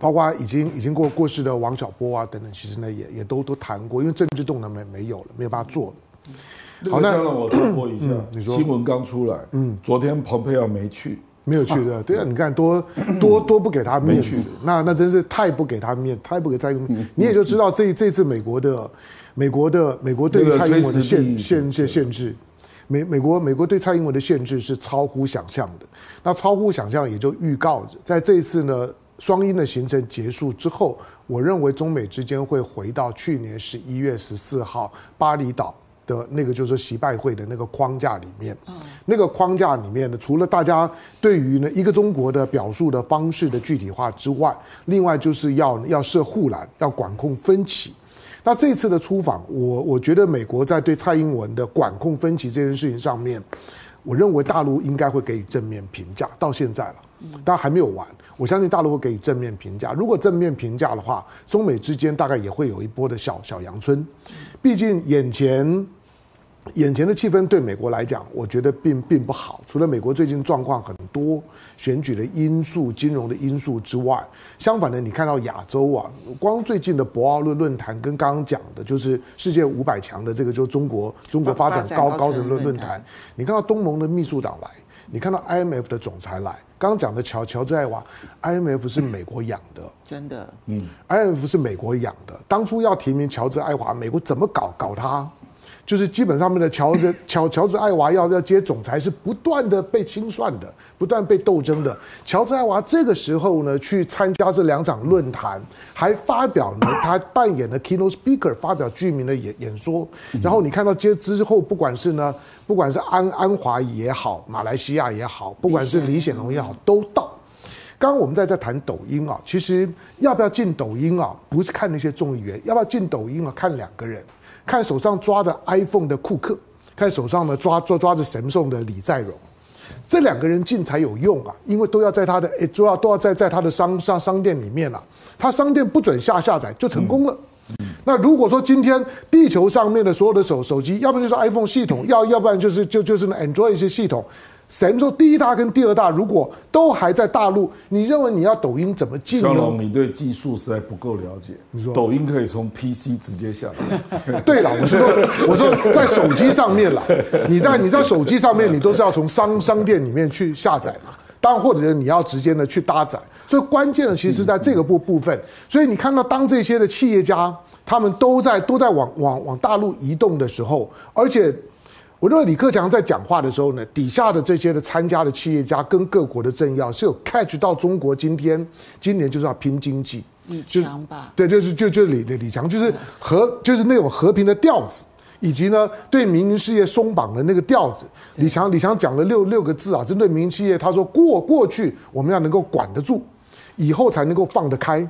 包括已经已经过过世的王小波啊等等，其实呢也也都都谈过，因为政治动能没没有了，没有办法做了。好，那让我插播一下，你说新闻刚出来，嗯，昨天蓬佩奥没去。没有去的，对啊，你看多多多不给他面子，那那真是太不给他面，太不给蔡英文。你也就知道这这次美国的美国的美国对蔡英文的限限限限制，美美国美国对蔡英文的限制是超乎想象的。那超乎想象也就预告着，在这一次呢双英的行程结束之后，我认为中美之间会回到去年十一月十四号巴厘岛。的那个就是习拜会的那个框架里面，那个框架里面呢，除了大家对于呢一个中国的表述的方式的具体化之外，另外就是要要设护栏，要管控分歧。那这次的出访，我我觉得美国在对蔡英文的管控分歧这件事情上面，我认为大陆应该会给予正面评价。到现在了，但还没有完，我相信大陆会给予正面评价。如果正面评价的话，中美之间大概也会有一波的小小阳春。毕竟眼前。眼前的气氛对美国来讲，我觉得并并不好。除了美国最近状况很多选举的因素、金融的因素之外，相反的，你看到亚洲啊，光最近的博鳌论论坛跟刚刚讲的，就是世界五百强的这个，就中国中国发展高高层论论坛。你看到东盟的秘书长来，你看到 IMF 的总裁来。刚刚讲的乔乔治艾娃，IMF 是美国养的，真的，嗯，IMF 是美国养的。当初要提名乔治艾娃，美国怎么搞搞他？就是基本上面的乔治 乔乔治艾娃要要接总裁是不断的被清算的，不断被斗争的。乔治艾娃这个时候呢，去参加这两场论坛，还发表呢 他扮演的 keynote speaker 发表居民的演演说。然后你看到接之后，不管是呢，不管是安安华也好，马来西亚也好，不管是李显龙也好，都到。刚刚我们在在谈抖音啊，其实要不要进抖音啊，不是看那些众议员，要不要进抖音啊，看两个人，看手上抓着 iPhone 的库克，看手上呢抓抓抓着 Samsung 的李在镕，这两个人进才有用啊，因为都要在他的诶，主要都要在在他的商商商店里面啊，他商店不准下下载就成功了。嗯、那如果说今天地球上面的所有的手手机，要不然就是 iPhone 系统，要要不然就是就就是 Android 一些系统。Samsung 第一大跟第二大，如果都还在大陆，你认为你要抖音怎么进入？小龙，你对技术实在不够了解。你说抖音可以从 PC 直接下载？对了，我说我说在手机上面了，你在你在手机上面，你都是要从商商店里面去下载嘛。当然，或者是你要直接的去搭载。所以关键的其实在这个部部分。所以你看到当这些的企业家他们都在都在往往往大陆移动的时候，而且。我认为李克强在讲话的时候呢，底下的这些的参加的企业家跟各国的政要是有 catch 到中国今天今年就是要拼经济，李强吧？对，就是就就李李强，就是和就是那种和平的调子，以及呢对民营事业松绑的那个调子。李强李强讲了六六个字啊，针对民营企业，他说过过去我们要能够管得住，以后才能够放得开。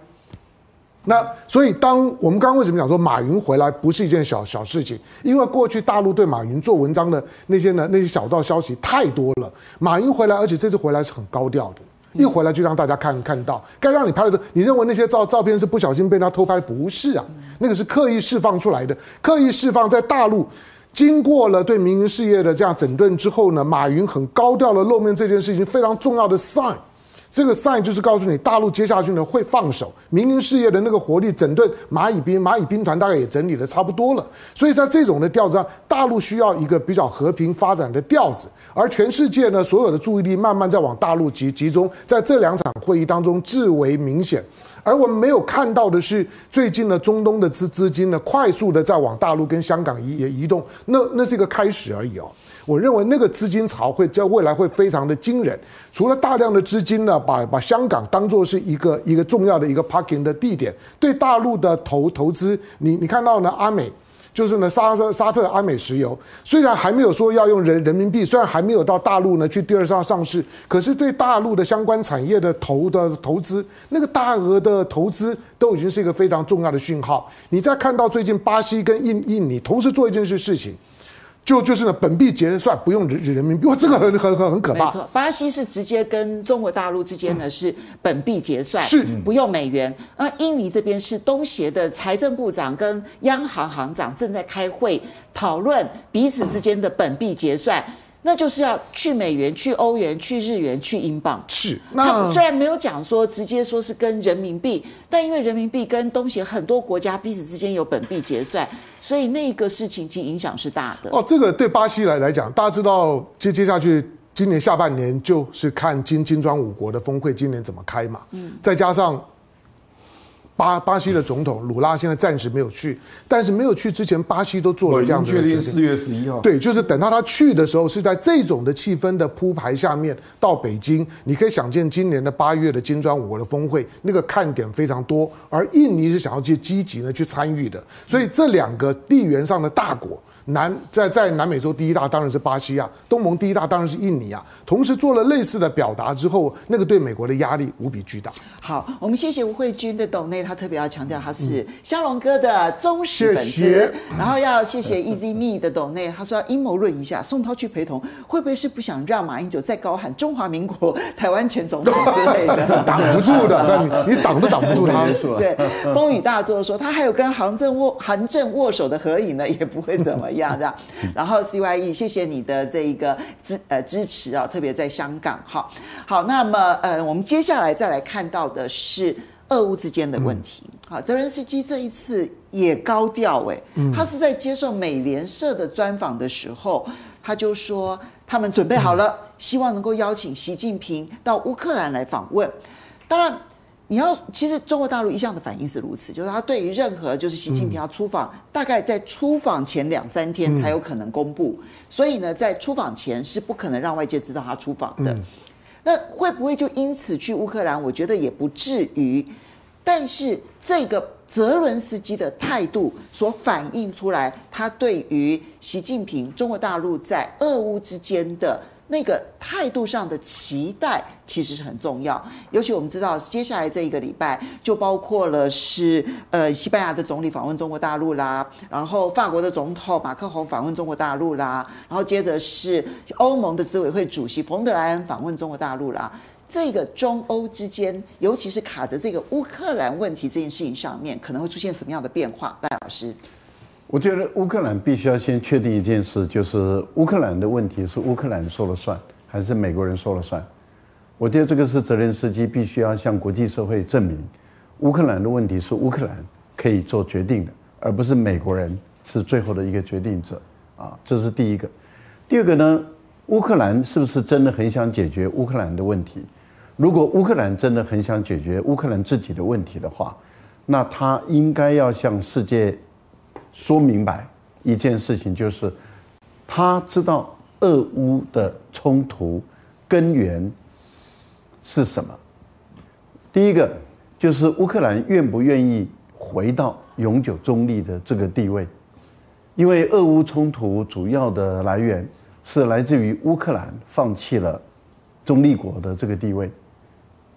那所以，当我们刚刚为什么讲说马云回来不是一件小小事情？因为过去大陆对马云做文章的那些呢，那些小道消息太多了。马云回来，而且这次回来是很高调的，一回来就让大家看看到，该让你拍的，你认为那些照照片是不小心被他偷拍？不是啊，那个是刻意释放出来的，刻意释放在大陆，经过了对民营事业的这样整顿之后呢，马云很高调的露面这件事情非常重要的 sign。这个 sign 就是告诉你，大陆接下去呢会放手，民营事业的那个活力整顿蚂蚁兵，蚂蚁兵团大概也整理的差不多了。所以在这种的调子上，大陆需要一个比较和平发展的调子，而全世界呢所有的注意力慢慢在往大陆集集中，在这两场会议当中至为明显。而我们没有看到的是，最近呢中东的资资金呢快速的在往大陆跟香港移也移动，那那是一个开始而已哦。我认为那个资金潮会在未来会非常的惊人。除了大量的资金呢，把把香港当做是一个一个重要的一个 parking 的地点，对大陆的投投资，你你看到呢？阿美就是呢沙特沙特阿美石油，虽然还没有说要用人人民币，虽然还没有到大陆呢去第二上上市，可是对大陆的相关产业的投的投资，那个大额的投资都已经是一个非常重要的讯号。你再看到最近巴西跟印印尼同时做一件事事情。就就是呢，本币结算不用人人民币，哇，这个很很很很可怕。没错，巴西是直接跟中国大陆之间呢是本币结算，是不用美元。而印尼这边是东协的财政部长跟央行行长正在开会讨论彼此之间的本币结算。那就是要去美元、去欧元、去日元、去英镑。是，那虽然没有讲说直接说是跟人民币，但因为人民币跟东协很多国家彼此之间有本币结算，所以那个事情其实影响是大的。哦，这个对巴西来来讲，大家知道接接下去今年下半年就是看金金砖五国的峰会，今年怎么开嘛？嗯，再加上。巴巴西的总统鲁拉现在暂时没有去，但是没有去之前，巴西都做了这样的决定。四月十一号，对，就是等到他去的时候，是在这种的气氛的铺排下面到北京。你可以想见，今年的八月的金砖五国的峰会，那个看点非常多，而印尼是想要去积极的去参与的，所以这两个地缘上的大国。南在在南美洲第一大当然是巴西啊，东盟第一大当然是印尼啊。同时做了类似的表达之后，那个对美国的压力无比巨大。好，我们谢谢吴慧君的董内，他特别要强调他是香龙哥的忠实粉丝。谢谢。然后要谢谢 Easy Me 的董内，他说要阴谋论一下，宋涛去陪同，会不会是不想让马英九再高喊中华民国台湾前总统之类的？挡不住的，你挡都挡不住他。对，风雨大作说他还有跟韩正握韩正握手的合影呢，也不会怎么样。这样这样，然后 CYE，谢谢你的这一个支呃支持啊，特别在香港，好，好，那么呃，我们接下来再来看到的是俄乌之间的问题。好，泽伦斯基这一次也高调哎，他是在接受美联社的专访的时候，他就说他们准备好了，希望能够邀请习近平到乌克兰来访问，当然。你要其实中国大陆一向的反应是如此，就是他对于任何就是习近平要出访，嗯、大概在出访前两三天才有可能公布，嗯、所以呢，在出访前是不可能让外界知道他出访的。嗯、那会不会就因此去乌克兰？我觉得也不至于。但是这个泽伦斯基的态度所反映出来，他对于习近平中国大陆在俄乌之间的那个态度上的期待其实是很重要。尤其我们知道，接下来这一个礼拜就包括了是呃西班牙的总理访问中国大陆啦，然后法国的总统马克宏访问中国大陆啦，然后接着是欧盟的执委会主席冯德莱恩访问中国大陆啦。这个中欧之间，尤其是卡着这个乌克兰问题这件事情上面，可能会出现什么样的变化？赖老师，我觉得乌克兰必须要先确定一件事，就是乌克兰的问题是乌克兰说了算，还是美国人说了算？我觉得这个是泽连斯基必须要向国际社会证明，乌克兰的问题是乌克兰可以做决定的，而不是美国人是最后的一个决定者啊，这是第一个。第二个呢，乌克兰是不是真的很想解决乌克兰的问题？如果乌克兰真的很想解决乌克兰自己的问题的话，那他应该要向世界说明白一件事情，就是他知道俄乌的冲突根源是什么。第一个就是乌克兰愿不愿意回到永久中立的这个地位，因为俄乌冲突主要的来源是来自于乌克兰放弃了中立国的这个地位。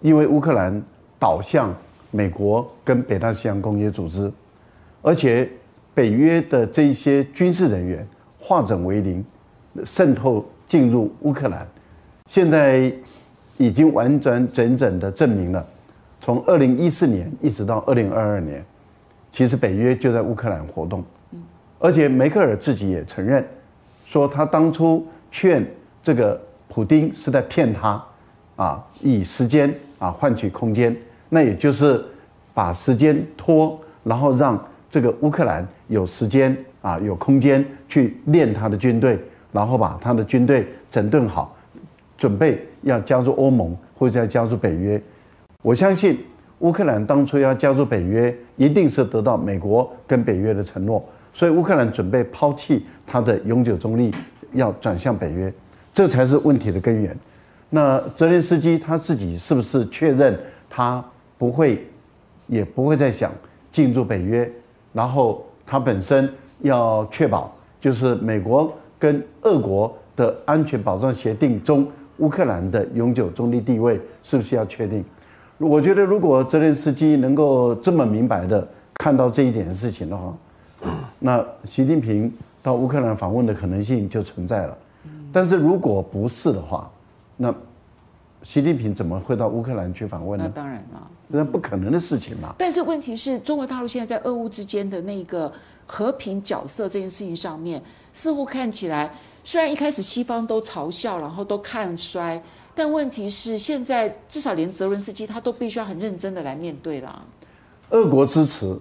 因为乌克兰倒向美国跟北大西洋公约组织，而且北约的这些军事人员化整为零，渗透进入乌克兰，现在已经完完整整的证明了，从二零一四年一直到二零二二年，其实北约就在乌克兰活动，而且梅克尔自己也承认，说他当初劝这个普丁是在骗他，啊，以时间。啊，换取空间，那也就是把时间拖，然后让这个乌克兰有时间啊，有空间去练他的军队，然后把他的军队整顿好，准备要加入欧盟或者要加入北约。我相信乌克兰当初要加入北约，一定是得到美国跟北约的承诺，所以乌克兰准备抛弃他的永久中立，要转向北约，这才是问题的根源。那泽连斯基他自己是不是确认他不会，也不会再想进入北约？然后他本身要确保，就是美国跟俄国的安全保障协定中，乌克兰的永久中立地位是不是要确定？我觉得如果泽连斯基能够这么明白的看到这一点事情的话，那习近平到乌克兰访问的可能性就存在了。但是如果不是的话，那习近平怎么会到乌克兰去访问呢？那当然了，那不可能的事情嘛。但是问题是中国大陆现在在俄乌之间的那个和平角色这件事情上面，似乎看起来虽然一开始西方都嘲笑，然后都看衰，但问题是现在至少连泽伦斯基他都必须要很认真的来面对啦。俄国支持，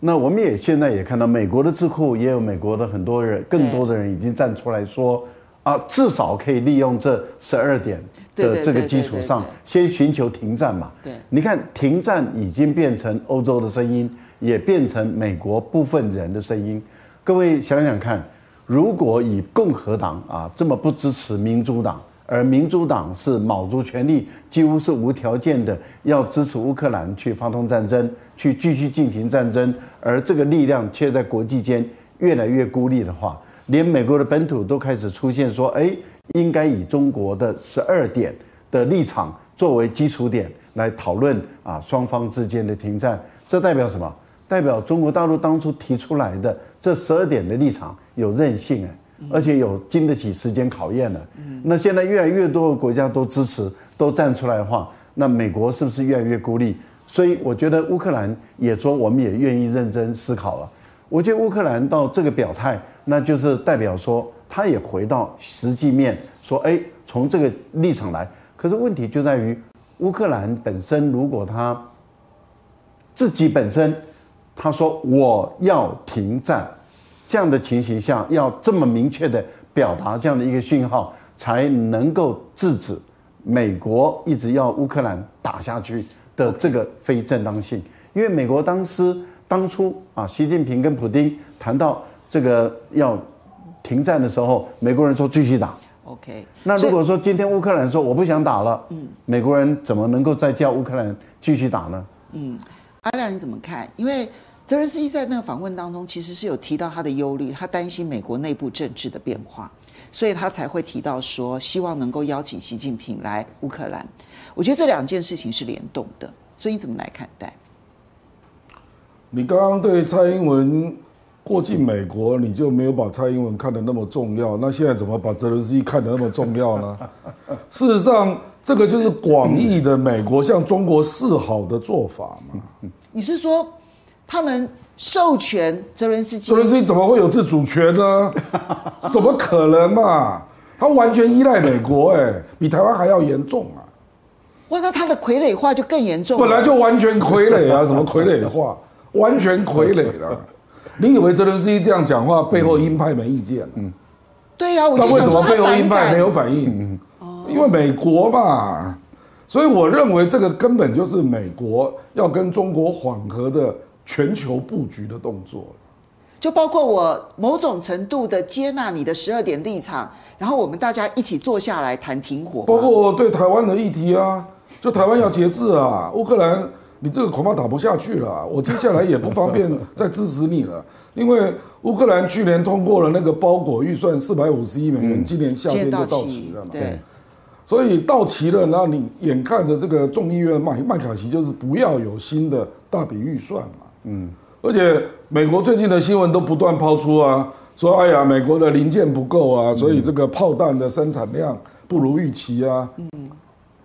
那我们也现在也看到美国的智库也有美国的很多人，更多的人已经站出来说。啊，至少可以利用这十二点的这个基础上，先寻求停战嘛。对，你看停战已经变成欧洲的声音，也变成美国部分人的声音。各位想想看，如果以共和党啊这么不支持民主党，而民主党是卯足全力，几乎是无条件的要支持乌克兰去发动战争，去继续进行战争，而这个力量却在国际间越来越孤立的话。连美国的本土都开始出现说，哎，应该以中国的十二点的立场作为基础点来讨论啊，双方之间的停战。这代表什么？代表中国大陆当初提出来的这十二点的立场有韧性哎，而且有经得起时间考验了。那现在越来越多的国家都支持，都站出来的话，那美国是不是越来越孤立？所以我觉得乌克兰也说，我们也愿意认真思考了。我觉得乌克兰到这个表态。那就是代表说，他也回到实际面，说，哎，从这个立场来。可是问题就在于，乌克兰本身，如果他自己本身，他说我要停战，这样的情形下，要这么明确的表达这样的一个讯号，才能够制止美国一直要乌克兰打下去的这个非正当性。因为美国当时当初啊，习近平跟普丁谈到。这个要停战的时候，美国人说继续打。OK，那如果说今天乌克兰说我不想打了，嗯，美国人怎么能够再叫乌克兰继续打呢？嗯，阿亮你怎么看？因为泽伦斯基在那个访问当中，其实是有提到他的忧虑，他担心美国内部政治的变化，所以他才会提到说，希望能够邀请习近平来乌克兰。我觉得这两件事情是联动的，所以你怎么来看待？你刚刚对蔡英文过境美国，你就没有把蔡英文看得那么重要，那现在怎么把泽伦斯基看得那么重要呢？事实上，这个就是广义的美国向中国示好的做法嘛。你是说？他们授权泽伦斯基，泽伦斯基怎么会有自主权呢？怎么可能嘛？他完全依赖美国，哎，比台湾还要严重啊！哇，那他的傀儡化就更严重了。本来就完全傀儡啊，什么傀儡化？完全傀儡了。你以为泽伦斯基这样讲话背后鹰派没意见？嗯，对呀、啊，我那为什么背后鹰派没有反应？嗯，因为美国嘛，所以我认为这个根本就是美国要跟中国缓和的。全球布局的动作，就包括我某种程度的接纳你的十二点立场，然后我们大家一起坐下来谈停火。包括对台湾的议题啊，就台湾要节制啊，乌克兰你这个恐怕打不下去了，我接下来也不方便 再支持你了，因为乌克兰去年通过了那个包裹预算四百五十亿美元，今年夏天就到期了嘛，对，所以到期了，那你眼看着这个众议院麦麦卡锡就是不要有新的大笔预算嘛。嗯，而且美国最近的新闻都不断抛出啊，说哎呀，美国的零件不够啊，所以这个炮弹的生产量不如预期啊，嗯，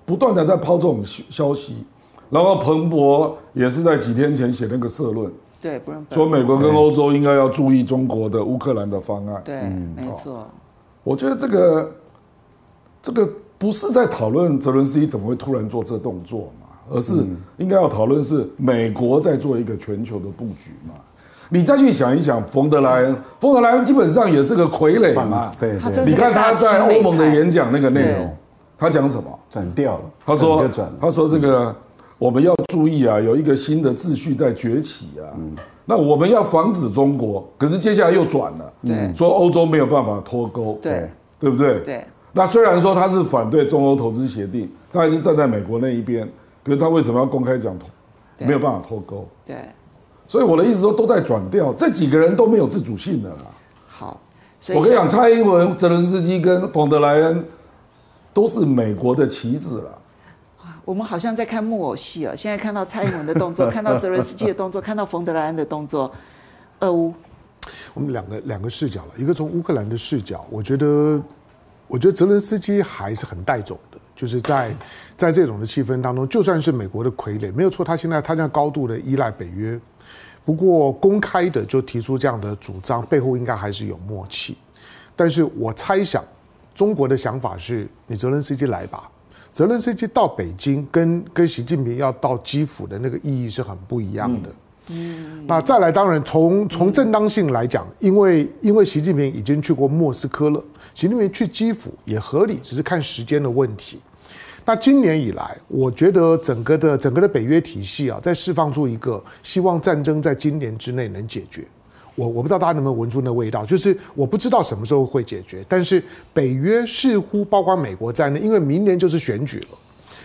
不断的在抛这种消息，然后彭博也是在几天前写那个社论，对，说美国跟欧洲应该要注意中国的乌克兰的方案，对，嗯，没错，我觉得这个这个不是在讨论泽伦斯基怎么会突然做这动作嘛。而是应该要讨论是美国在做一个全球的布局嘛？你再去想一想，冯德莱恩，冯德莱恩基本上也是个傀儡嘛。对，你看他在欧盟的演讲那个内容，他讲什么？转调了。他说，他说这个我们要注意啊，有一个新的秩序在崛起啊。嗯那我们要防止中国，可是接下来又转了，对，说欧洲没有办法脱钩，对，对不对？对。那虽然说他是反对中欧投资协定，他还是站在美国那一边。可是他为什么要公开讲脱？没有办法脱钩。对，所以我的意思说都在转调，这几个人都没有自主性的啦。好，我跟你讲，蔡英文、泽伦斯基跟冯德莱恩都是美国的棋子了。我们好像在看木偶戏哦！现在看到蔡英文的动作，看到泽伦斯基的动作，看到冯德莱恩的动作，俄乌。我们两个两个视角了，一个从乌克兰的视角，我觉得，我觉得泽伦斯基还是很带走的。就是在在这种的气氛当中，就算是美国的傀儡，没有错，他现在他现在高度的依赖北约，不过公开的就提出这样的主张，背后应该还是有默契。但是我猜想，中国的想法是，你泽伦斯基来吧，泽伦斯基到北京跟跟习近平要到基辅的那个意义是很不一样的。嗯，那再来，当然从从正当性来讲，因为因为习近平已经去过莫斯科了。习近平去基辅也合理，只是看时间的问题。那今年以来，我觉得整个的整个的北约体系啊，在释放出一个希望战争在今年之内能解决。我我不知道大家能不能闻出那味道，就是我不知道什么时候会解决，但是北约似乎包括美国在内，因为明年就是选举了，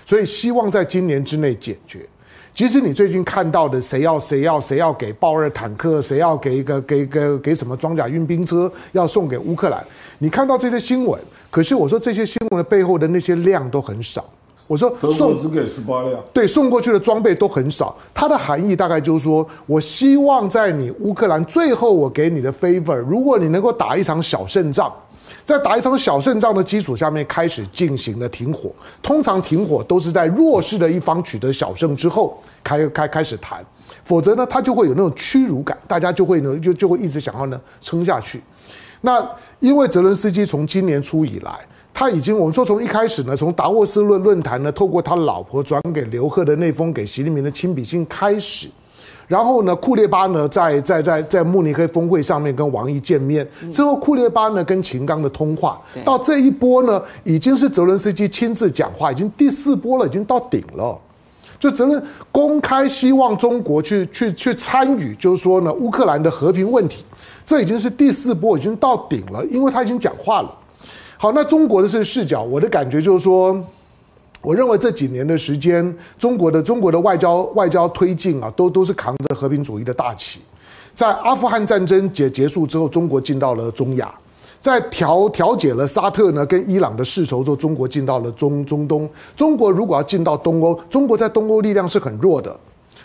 所以希望在今年之内解决。其实你最近看到的，谁要谁要谁要给豹二坦克，谁要给一个给给给什么装甲运兵车要送给乌克兰？你看到这些新闻，可是我说这些新闻的背后的那些量都很少。我说送只给十八辆，对，送过去的装备都很少。它的含义大概就是说，我希望在你乌克兰最后我给你的 favor，如果你能够打一场小胜仗。在打一场小胜仗的基础下面开始进行了停火，通常停火都是在弱势的一方取得小胜之后开开开始谈，否则呢，他就会有那种屈辱感，大家就会呢就就会一直想要呢撑下去。那因为泽伦斯基从今年初以来，他已经我们说从一开始呢，从达沃斯论论坛呢，透过他老婆转给刘贺的那封给习近平的亲笔信开始。然后呢，库列巴呢，在在在在慕尼黑峰会上面跟王毅见面之后，库列巴呢跟秦刚的通话，到这一波呢，已经是泽伦斯基亲自讲话，已经第四波了，已经到顶了。就泽伦公开希望中国去去去参与，就是说呢，乌克兰的和平问题，这已经是第四波，已经到顶了，因为他已经讲话了。好，那中国的这个视角，我的感觉就是说。我认为这几年的时间，中国的中国的外交外交推进啊，都都是扛着和平主义的大旗。在阿富汗战争结结束之后，中国进到了中亚；在调调解了沙特呢跟伊朗的世仇之后，中国进到了中中东。中国如果要进到东欧，中国在东欧力量是很弱的。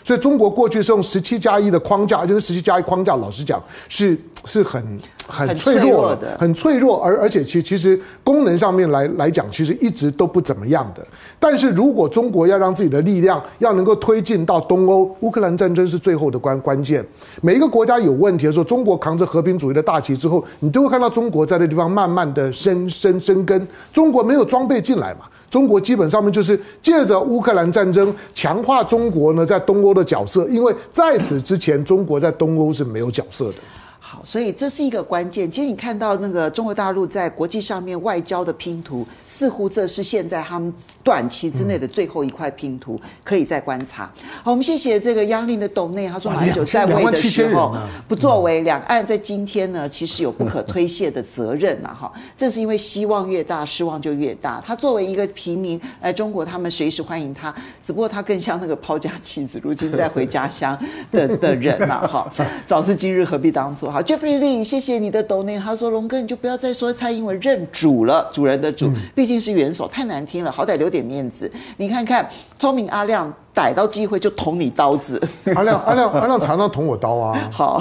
所以中国过去是用十七加一的框架，就是十七加一框架，老实讲是是很很脆弱的，很脆弱，而而且其其实功能上面来来讲，其实一直都不怎么样的。但是如果中国要让自己的力量要能够推进到东欧，乌克兰战争是最后的关关键。每一个国家有问题的时候，中国扛着和平主义的大旗之后，你都会看到中国在这地方慢慢的生生生根。中国没有装备进来嘛？中国基本上面就是借着乌克兰战争强化中国呢在东欧的角色，因为在此之前中国在东欧是没有角色的。好，所以这是一个关键。其实你看到那个中国大陆在国际上面外交的拼图。似乎这是现在他们短期之内的最后一块拼图，可以再观察。好，我们谢谢这个央令的董内，他说马英九在位的时候不作为，两岸在今天呢，其实有不可推卸的责任嘛。哈，这是因为希望越大，失望就越大。他作为一个平民来中国，他们随时欢迎他，只不过他更像那个抛家弃子，如今再回家乡的 的人嘛。哈，早知今日何必当初。好，Jeffrey Lee，谢谢你的董内。他说龙哥，你就不要再说蔡英文认主了，主人的主。毕竟是元首，太难听了，好歹留点面子。你看看，聪明阿亮。逮到机会就捅你刀子，阿亮阿亮阿亮常常捅我刀啊！好，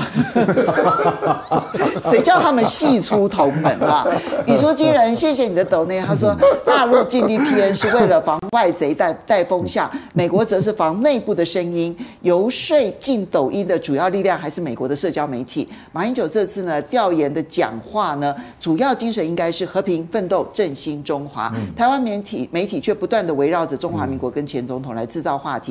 谁叫他们系出同门啊？语出惊人，谢谢你的抖内。他说大陆禁 VPN 是为了防外贼带带风向，美国则是防内部的声音。游说进抖音的主要力量还是美国的社交媒体。马英九这次呢调研的讲话呢，主要精神应该是和平奋斗振兴中华。台湾媒体媒体却不断的围绕着中华民国跟前总统来制造话题。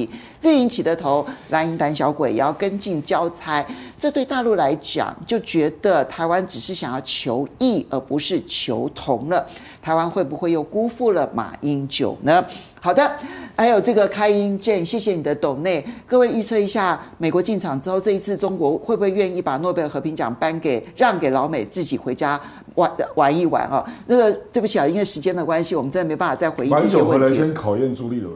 绿营起的头，蓝营胆小鬼也要跟进交差。这对大陆来讲，就觉得台湾只是想要求异，而不是求同了。台湾会不会又辜负了马英九呢？好的，还有这个开音键，谢谢你的懂内。各位预测一下，美国进场之后，这一次中国会不会愿意把诺贝尔和平奖颁给让给老美，自己回家玩玩一玩啊？那个对不起啊，因为时间的关系，我们真的没办法再回应这些问题。回来先考验朱立伦。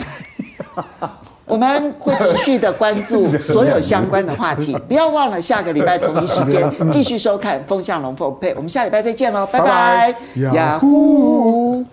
我们会持续的关注所有相关的话题，不要忘了下个礼拜同一时间 继续收看《风向龙凤配》，我们下礼拜再见喽，拜拜，雅虎。